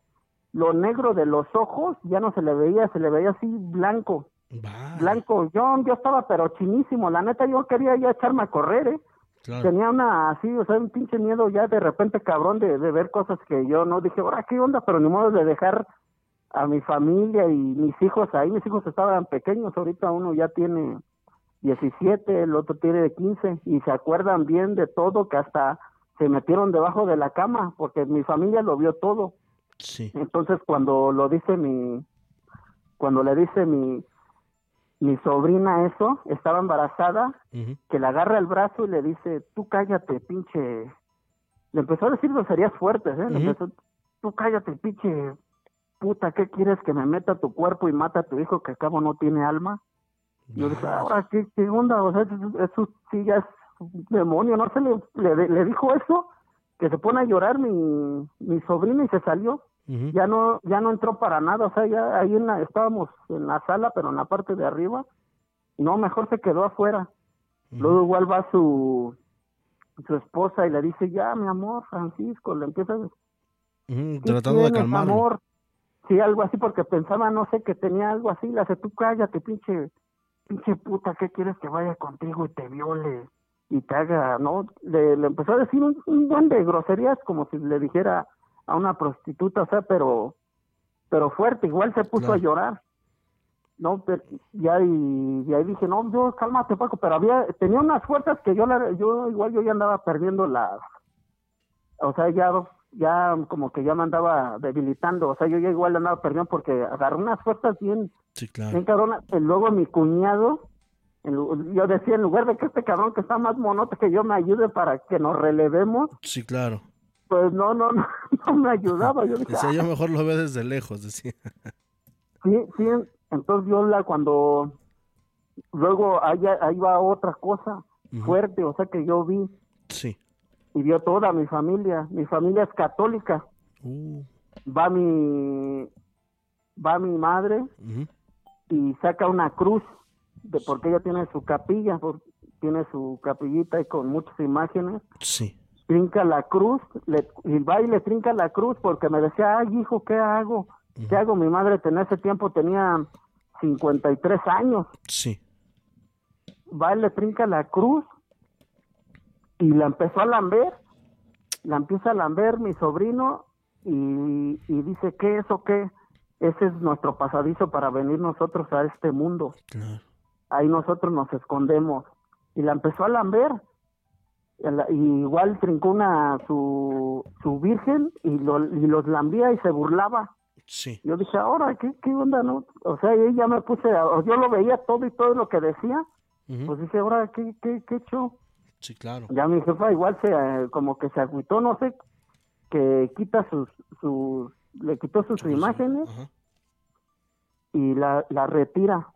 lo negro de los ojos ya no se le veía, se le veía así blanco. Blanco, yo, yo estaba pero chinísimo, la neta yo quería ya echarme a correr, ¿eh? Claro. Tenía una así, o sea, un pinche miedo ya de repente cabrón de, de ver cosas que yo no dije, ahora qué onda, pero ni modo de dejar a mi familia y mis hijos ahí, mis hijos estaban pequeños, ahorita uno ya tiene 17, el otro tiene 15 y se acuerdan bien de todo que hasta se metieron debajo de la cama porque mi familia lo vio todo. Sí. Entonces cuando lo dice mi, cuando le dice mi, mi sobrina eso, estaba embarazada, que le agarra el brazo y le dice, tú cállate, pinche. Le empezó a decir groserías fuertes, ¿eh? Le Ujú. empezó, tú cállate, pinche puta, ¿qué quieres que me meta a tu cuerpo y mata a tu hijo que acabo no tiene alma? Yo dije, ahora, ¿qué, qué onda? O sea, eso, eso sí ya es un demonio, no se le, le, le dijo eso, que se pone a llorar mi, mi sobrina y se salió. Ya no ya no entró para nada, o sea, ya ahí en la, estábamos en la sala, pero en la parte de arriba, No, mejor se quedó afuera. Luego igual va su, su esposa y le dice, ya, mi amor, Francisco, le empieza a Ujú, ¿Qué Tratando de calmarlo. amor? Sí, algo así, porque pensaba, no sé, que tenía algo así. Le hace, tú cállate, pinche, pinche puta, ¿qué quieres que vaya contigo y te viole? Y te haga, ¿no? Le, le empezó a decir un, un buen de groserías, como si le dijera a una prostituta, o sea, pero, pero fuerte, igual se puso a llorar. No, pero ya y, y ahí dije, no, yo cálmate, Paco, pero había, tenía unas fuerzas que yo, la, yo igual yo ya andaba perdiendo las, o sea, ya, ya como que ya me andaba debilitando, o sea, yo ya igual andaba perdiendo porque agarré unas fuerzas bien, Sí, claro. bien cabronas. Y luego mi cuñado, yo decía, en lugar de que este cabrón que está más monote que yo me ayude para que nos relevemos, Sí, claro. Pues no, no, no, no me ayudaba. Yo dije, Decía, "Ah, yo mejor lo veo desde lejos, decía. Sí, sí, entonces yo la cuando luego ahí, ahí va otra cosa fuerte, o sea que yo vi Sí. y vio toda mi familia, mi familia es católica, Uh, va mi va mi madre y saca una cruz de porque ella tiene su capilla, por- tiene su capillita y con muchas imágenes, Sí. Trinca la cruz, le, y va y le trinca la cruz porque me decía, ay hijo, ¿qué hago? ¿Qué hago? Mi madre en ese tiempo tenía 53 años. Sí. Va y le trinca la cruz y la empezó a lamber. La empieza a lamber mi sobrino y, y dice, ¿qué es o qué? Ese es nuestro pasadizo para venir nosotros a este mundo. Claro. Ahí nosotros nos escondemos. Y la empezó a lamber. Igual trincó una su, su virgen y, lo, y los lambía y se burlaba. Sí. Yo dije, ahora, ¿qué, ¿qué onda, no? O sea, y ya me puse, a- yo lo veía todo y todo lo que decía. Pues dije, ahora, ¿qué, qué, qué show? Sí, claro. Ya mi jefa igual se, eh, como que se agüitó, no sé, que quita sus, sus, le quitó sus imágenes y la, la retira.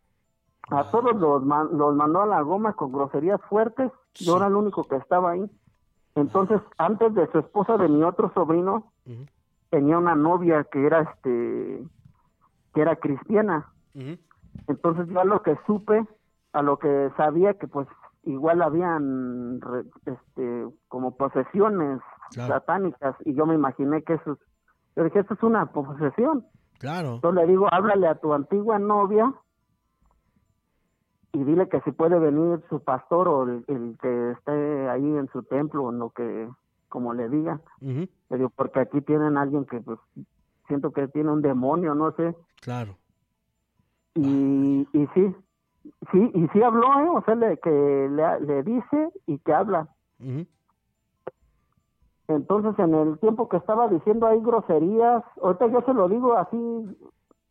A todos los, man- los mandó a la goma con groserías fuertes. Yo era el único que estaba ahí. Entonces, antes de su esposa de mi otro sobrino, tenía una novia que era este, que era cristiana. Entonces yo a lo que supe, a lo que sabía que pues igual habían re- este como posesiones Claro. satánicas y yo me imaginé que eso es, yo dije, esto es una posesión. Claro. Entonces le digo, háblale a tu antigua novia y dile que si puede venir su pastor o el, el que esté ahí en su templo, en lo que, como le digan. Ujú. Le digo, porque aquí tienen a alguien que pues siento que tiene un demonio, no sé. Claro. Y, y sí, sí, y sí habló, ¿eh? O sea, le, que le, le dice y que habla. Entonces, en el tiempo que estaba diciendo ahí groserías, ahorita yo se lo digo así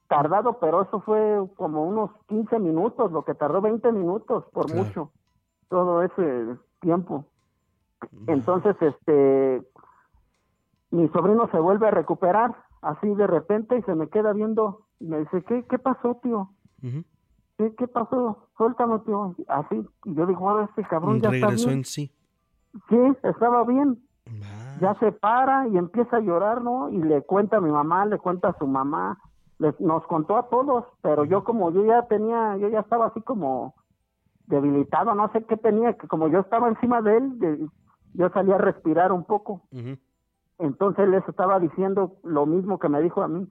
tardado, pero eso fue como unos 15 minutos, lo que tardó 20 minutos por Claro. mucho, todo ese tiempo. Entonces, este, mi sobrino se vuelve a recuperar así de repente y se me queda viendo y me dice, ¿qué, qué pasó, tío? Ujú. ¿Qué, qué pasó? Suéltame, tío. Así, y yo digo, ahora este cabrón ya está Regresó bien. en sí. Sí, estaba bien. Ah, Ya se para y empieza a llorar, ¿no? Y le cuenta a mi mamá, le cuenta a su mamá, les, nos contó a todos, pero yo como yo ya tenía, yo ya estaba así como debilitado, no sé qué tenía, que como yo estaba encima de él, de- yo salía a respirar un poco. Ujú. Entonces él les estaba diciendo lo mismo que me dijo a mí,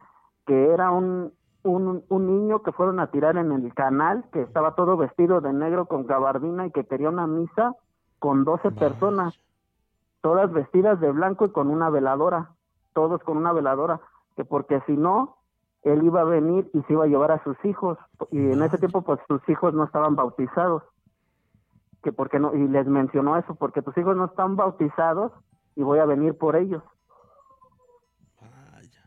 que era un, un, un niño que fueron a tirar en el canal, que estaba todo vestido de negro con gabardina y que quería una misa con 12 personas, todas vestidas de blanco y con una veladora, todos con una veladora, que porque si no, él iba a venir y se iba a llevar a sus hijos, y en ese tiempo pues sus hijos no estaban bautizados, que porque no, y les mencionó eso, porque tus hijos no están bautizados y voy a venir por ellos. Vaya.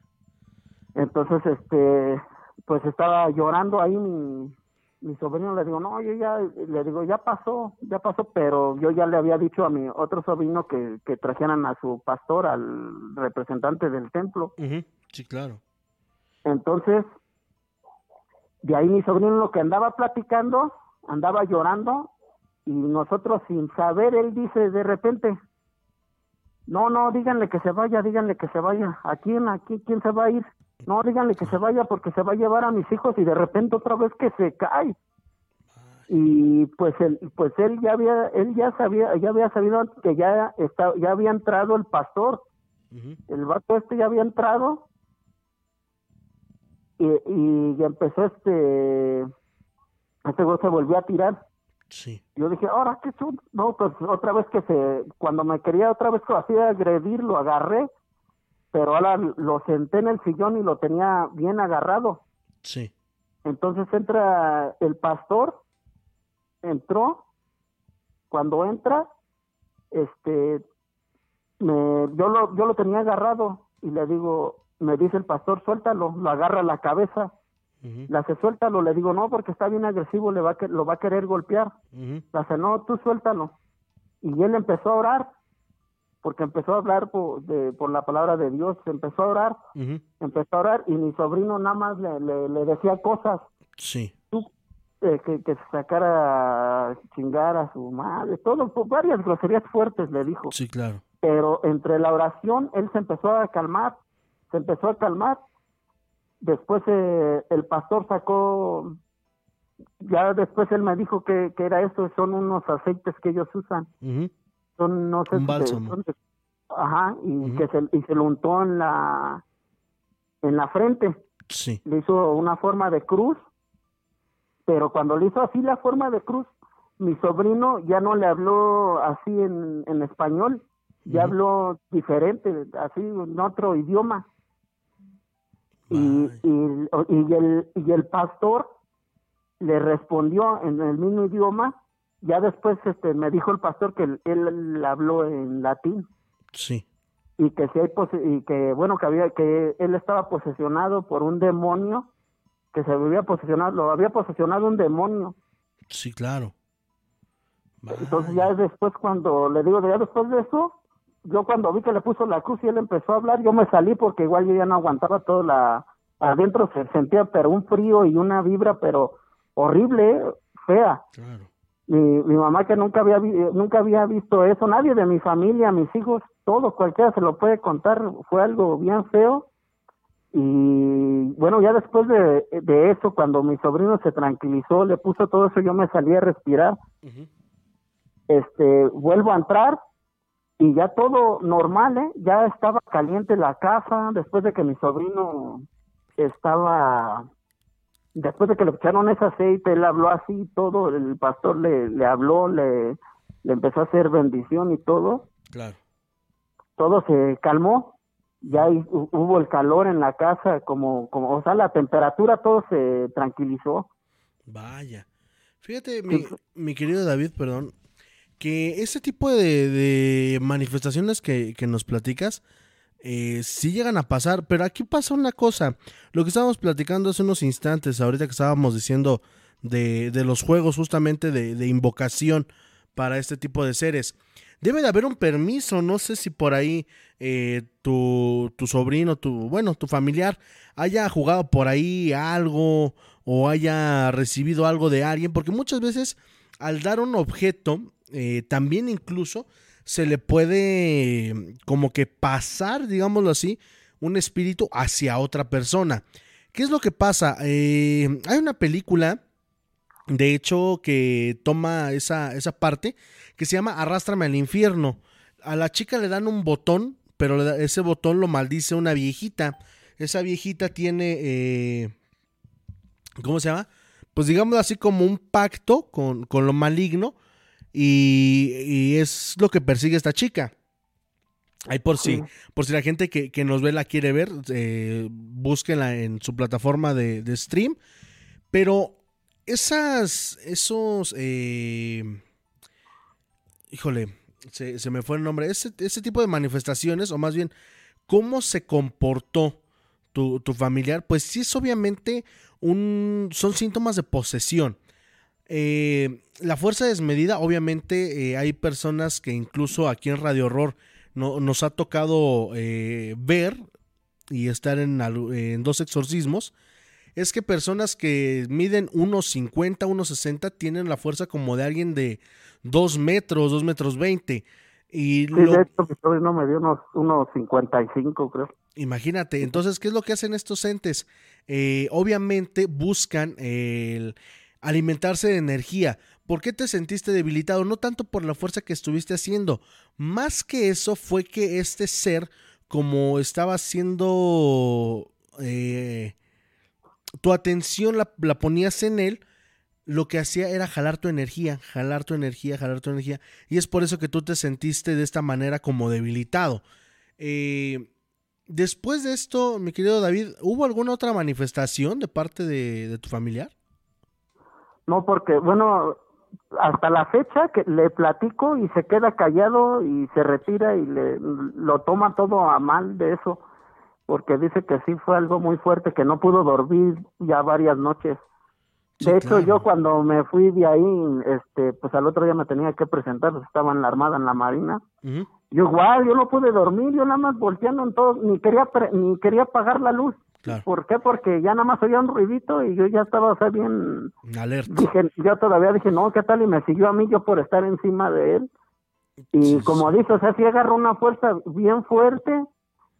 Entonces, este, pues estaba llorando ahí mi, mi sobrino, le digo, no, yo ya, le digo, ya pasó, ya pasó, pero yo ya le había dicho a mi otro sobrino que, que trajeran a su pastor, al representante del templo. Sí, claro. Entonces, de ahí mi sobrino lo que andaba platicando, andaba llorando, y nosotros sin saber, él dice de repente, no, no, díganle que se vaya, díganle que se vaya. ¿A quién? ¿A quién, quién se va a ir? No, díganle que se vaya porque se va a llevar a mis hijos y de repente otra vez que se cae. y pues él pues él ya había él ya sabía ya había sabido que ya está, ya había entrado el pastor el vato este ya había entrado y, y empezó este este güey se volvió a tirar Sí. yo dije ahora qué chun no pues otra vez que se cuando me quería otra vez así agredir lo agarré pero ahora lo senté en el sillón y lo tenía bien agarrado Sí. entonces entra el pastor, entró, cuando entra, este, me, yo lo, yo lo tenía agarrado y le digo, me dice el pastor, suéltalo, lo agarra la cabeza, le hace suéltalo, le digo, no, porque está bien agresivo, le va a, lo va a querer golpear, le hace, no, tú suéltalo, y él empezó a orar, porque empezó a hablar por, de, por la palabra de Dios, empezó a orar, empezó a orar y mi sobrino nada más le, le, le decía cosas. Sí. eh, que, que sacara a chingar a su madre, todo, pues, varias groserías fuertes le dijo. Sí, claro. Pero entre la oración él se empezó a calmar, se empezó a calmar. Después eh, el pastor sacó, ya después él me dijo que, que era eso, son unos aceites que ellos usan, son no sé, Un bálsamo. son de- ajá, y que se, y se lo untó en la, en la frente Sí. le hizo una forma de cruz, pero cuando le hizo así la forma de cruz, mi sobrino ya no le habló así en, en español, ya habló diferente, así en otro idioma. Y, y, y el, y el pastor le respondió en el mismo idioma, ya después este me dijo el pastor que él, él habló en latín. Sí. y que si hay pose- y que bueno que había que él estaba posesionado por un demonio que se había posesionado lo había posesionado un demonio. Sí, claro. entonces ya después cuando le digo ya después de eso yo cuando vi que le puso la cruz y él empezó a hablar yo me salí porque igual yo ya no aguantaba todo la adentro se sentía pero un frío y una vibra pero horrible ¿eh? fea Claro. mi, mi mamá que nunca había vi- nunca había visto eso, nadie de mi familia, mis hijos, todos, cualquiera se lo puede contar, fue algo bien feo. Y bueno, ya después de, de eso, cuando mi sobrino se tranquilizó, le puso todo eso, yo me salí a respirar. Este, vuelvo a entrar y ya todo normal, ¿eh? Ya estaba caliente la casa, después de que mi sobrino estaba después de que le echaron ese aceite, él habló así, todo, el pastor le, le habló, le, le empezó a hacer bendición y todo, Claro. todo se calmó, ya hubo el calor en la casa, como, como, o sea, la temperatura, todo se tranquilizó. Vaya. Fíjate, mi, mi querido David, perdón, que ese tipo de, de manifestaciones que, nos platicas, eh, sí llegan a pasar, pero aquí pasa una cosa, lo que estábamos platicando hace unos instantes, ahorita que estábamos diciendo de, de los juegos justamente de, de invocación para este tipo de seres. Debe de haber un permiso, no sé si por ahí eh, tu, tu sobrino, tu, bueno, tu familiar haya jugado por ahí algo o haya recibido algo de alguien, porque muchas veces al dar un objeto, eh, también incluso se le puede como que pasar, digámoslo así, un espíritu hacia otra persona. ¿Qué es lo que pasa? Eh, hay una película, de hecho, que toma esa, esa parte, que se llama Arrástrame al infierno. A la chica le dan un botón, pero ese botón lo maldice una viejita. Esa viejita tiene, eh, ¿cómo se llama? Pues digamos así como un pacto con, con lo maligno y, y es lo que persigue esta chica. Ahí por si, Sí. por si la gente que, que nos ve la quiere ver, eh, búsquenla en su plataforma de, de stream. Pero esas, esos, eh, híjole, se, se me fue el nombre, ese, ese tipo de manifestaciones, o más bien, cómo se comportó tu, tu familiar, pues sí es obviamente un, son síntomas de posesión. Eh, la fuerza desmedida, obviamente eh, hay personas que incluso aquí en Radio Horror no, nos ha tocado eh, ver y estar en, dos exorcismos, es que personas que miden 1,50, 1,60 tienen la fuerza como de alguien de 2 metros, 2 metros 20. Y Sí, lo- de hecho, mi sobrino me dio unos, unos 55, creo. Imagínate, entonces, ¿qué es lo que hacen estos entes? Eh, obviamente buscan el alimentarse de energía. ¿Por qué te sentiste debilitado? No tanto por la fuerza que estuviste haciendo. Más que eso fue que este ser, como estaba haciendo... Eh, tu atención la, ponías en él, lo que hacía era jalar tu energía, jalar tu energía, jalar tu energía. Y es por eso que tú te sentiste de esta manera como debilitado. Eh, después de esto, mi querido David, ¿hubo alguna otra manifestación de parte de, de tu familiar? No, porque, bueno, hasta la fecha que le platico y se queda callado y se retira y le, lo toma todo a mal de eso, porque dice que sí fue algo muy fuerte, que no pudo dormir ya varias noches. de hecho, yo cuando me fui de ahí, este, pues al otro día me tenía que presentar, pues, estaba en la Armada, en la Marina. Yo igual, yo no pude dormir, yo nada más volteando en todo, ni quería pre- ni quería apagar la luz. ¿Por qué? Porque ya nada más oía un ruidito y yo ya estaba, o sea, bien... Alerta. Dije, yo todavía dije, no, ¿qué tal? Y me siguió a mí yo por estar encima de él. Y como dice, o sea, sí agarró una fuerza bien fuerte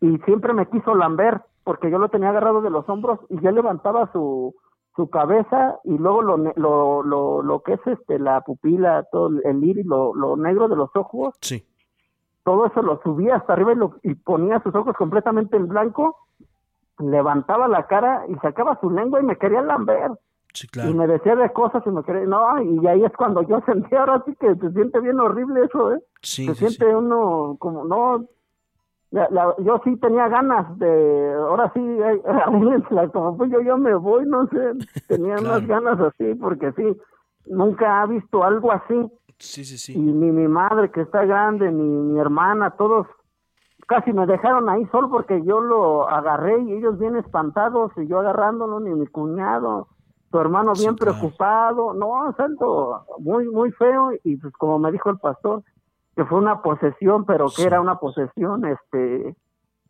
y siempre me quiso lamber porque yo lo tenía agarrado de los hombros y yo levantaba su su cabeza y luego lo, lo, lo, lo que es este la pupila, todo el iris, lo, lo negro de los ojos. Sí. Todo eso lo subía hasta arriba y, lo, y ponía sus ojos completamente en blanco, levantaba la cara y sacaba su lengua y me quería lamber. Sí, Y me decía de cosas y me quería, no, y ahí es cuando yo sentí ahora sí que se siente bien horrible eso, ¿eh? Sí, se sí, siente uno como, no, la- la- yo sí tenía ganas de, ahora sí, eh, como pues yo, yo me voy, no sé, tenía unas ganas así, porque sí, nunca ha visto algo así. Sí, sí, sí. Y ni mi madre que está grande, ni mi hermana, todos casi me dejaron ahí solo porque yo lo agarré y ellos bien espantados y yo agarrándolo, ni mi cuñado, tu hermano bien preocupado, no, santo, muy, muy feo y pues como me dijo el pastor, que fue una posesión, pero que era una posesión, este,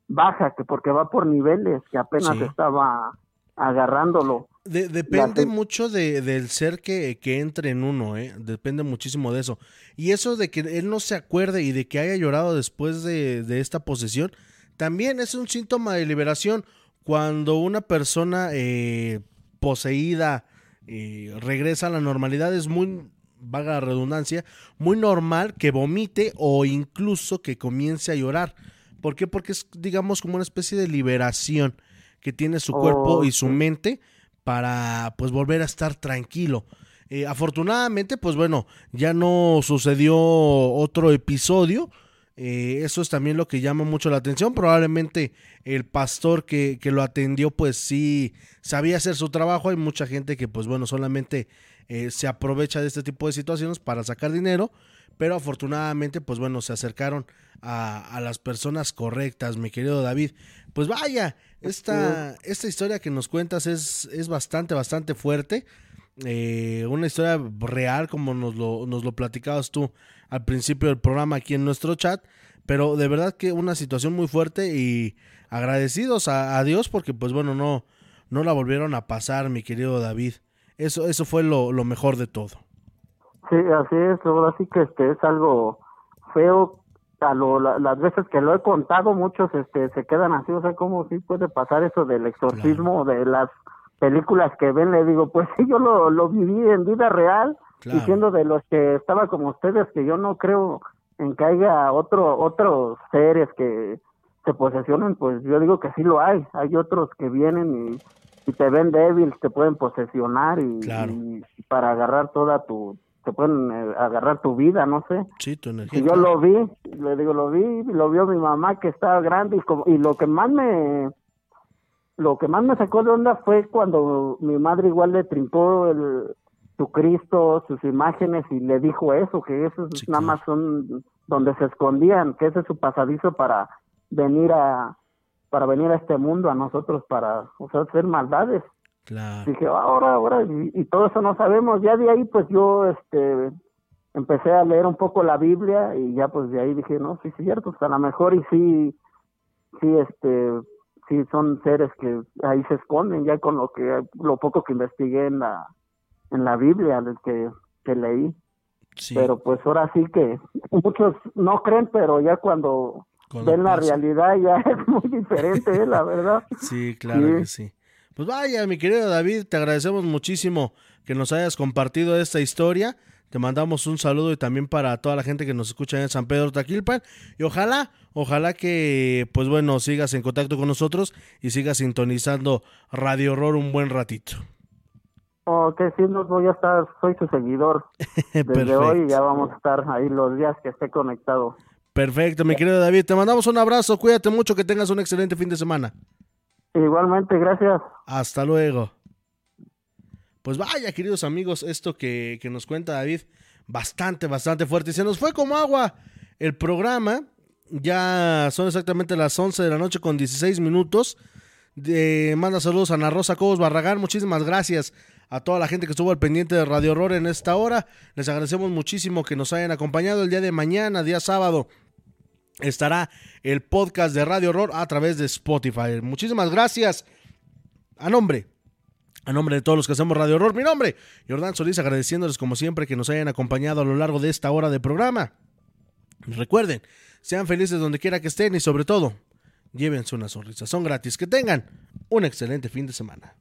baja, que porque va por niveles, que apenas Sí. estaba agarrándolo. De- depende mucho de, del ser que, que entre en uno, ¿eh? Depende muchísimo de eso. Y eso de que él no se acuerde y de que haya llorado después de, de esta posesión, también es un síntoma de liberación. Cuando una persona eh, poseída eh, regresa a la normalidad, es muy, vaga la redundancia, muy normal que vomite o incluso que comience a llorar. ¿Por qué? Porque es, digamos, como una especie de liberación que tiene su cuerpo y su mente para pues volver a estar tranquilo. Eh, afortunadamente, pues bueno, ya no sucedió otro episodio. Eh, eso es también lo que llama mucho la atención. Probablemente el pastor que, que lo atendió, pues sí sabía hacer su trabajo. Hay mucha gente que, pues bueno, solamente eh, se aprovecha de este tipo de situaciones para sacar dinero. Pero afortunadamente, pues bueno, se acercaron a, las personas correctas, mi querido David. Pues vaya, esta, esta historia que nos cuentas es, es bastante, bastante fuerte. Eh, una historia real, como nos lo, nos lo platicabas tú al principio del programa aquí en nuestro chat. Pero de verdad que una situación muy fuerte y agradecidos a, a Dios porque, pues bueno, no, no la volvieron a pasar, mi querido David. Eso, eso fue lo, lo mejor de todo. Sí, así es, ahora sí que este es algo feo. A lo, la- las veces que lo he contado, muchos este se quedan así, o sea, ¿cómo sí puede pasar eso del exorcismo, de las películas que ven? Le digo, pues sí, yo lo, lo viví en vida real, Claro. diciendo de los que estaba como ustedes, que yo no creo en que haya otro, otros seres que se posesionen, pues yo digo que sí lo hay. Hay otros que vienen y, y te ven débil, te pueden posesionar y, Claro. y para agarrar toda tu, te pueden eh, agarrar tu vida, no sé. Sí, tu energía. Y yo lo vi, le digo, lo vi, lo vio mi mamá que estaba grande y, como, y lo que más me lo que más me sacó de onda fue cuando mi madre igual le trincó el, su Cristo, sus imágenes y le dijo eso, que esos nada más son donde se escondían, que ese es su pasadizo para venir a para venir a este mundo a nosotros para o sea, hacer maldades. Claro. Dije, ahora, ahora, y, y todo eso no sabemos. Ya de ahí, pues yo, este, empecé a leer un poco la Biblia y ya, pues de ahí dije, no, sí, es cierto, pues a lo mejor y sí, sí, este, sí son seres que ahí se esconden, ya con lo que, lo poco que investigué en la, en la Biblia, que, que leí. Pero pues ahora sí que muchos no creen, pero ya cuando ven la realidad ya es muy diferente, ¿eh? la verdad. Sí, claro Sí. que sí. Pues vaya, mi querido David, te agradecemos muchísimo que nos hayas compartido esta historia. Te mandamos un saludo y también para toda la gente que nos escucha en San Pedro Taquilpan. Y ojalá, ojalá que, pues bueno, sigas en contacto con nosotros y sigas sintonizando Radio Horror un buen ratito. Ok, sí, no voy a estar, soy su seguidor. Desde hoy ya vamos a estar ahí los días que esté conectado. Perfecto, mi querido David. Te mandamos un abrazo, cuídate mucho, que tengas un excelente fin de semana. Igualmente, gracias. Hasta luego. Pues vaya, queridos amigos, esto que, que nos cuenta David, bastante, bastante fuerte. Se nos fue como agua el programa. Ya son exactamente las 11 de la noche con 16 minutos. De, manda saludos a Ana Rosa Cobos Barragán. Muchísimas gracias a toda la gente que estuvo al pendiente de Radio Horror en esta hora. Les agradecemos muchísimo que nos hayan acompañado el día de mañana, día sábado. Estará el podcast de Radio Horror a través de Spotify. Muchísimas gracias. A nombre a nombre de todos los que hacemos Radio Horror, mi nombre, Jordán Solís, agradeciéndoles como siempre que nos hayan acompañado a lo largo de esta hora de programa. Recuerden, sean felices donde quiera que estén y sobre todo, llévense una sonrisa. Son gratis. Que tengan un excelente fin de semana.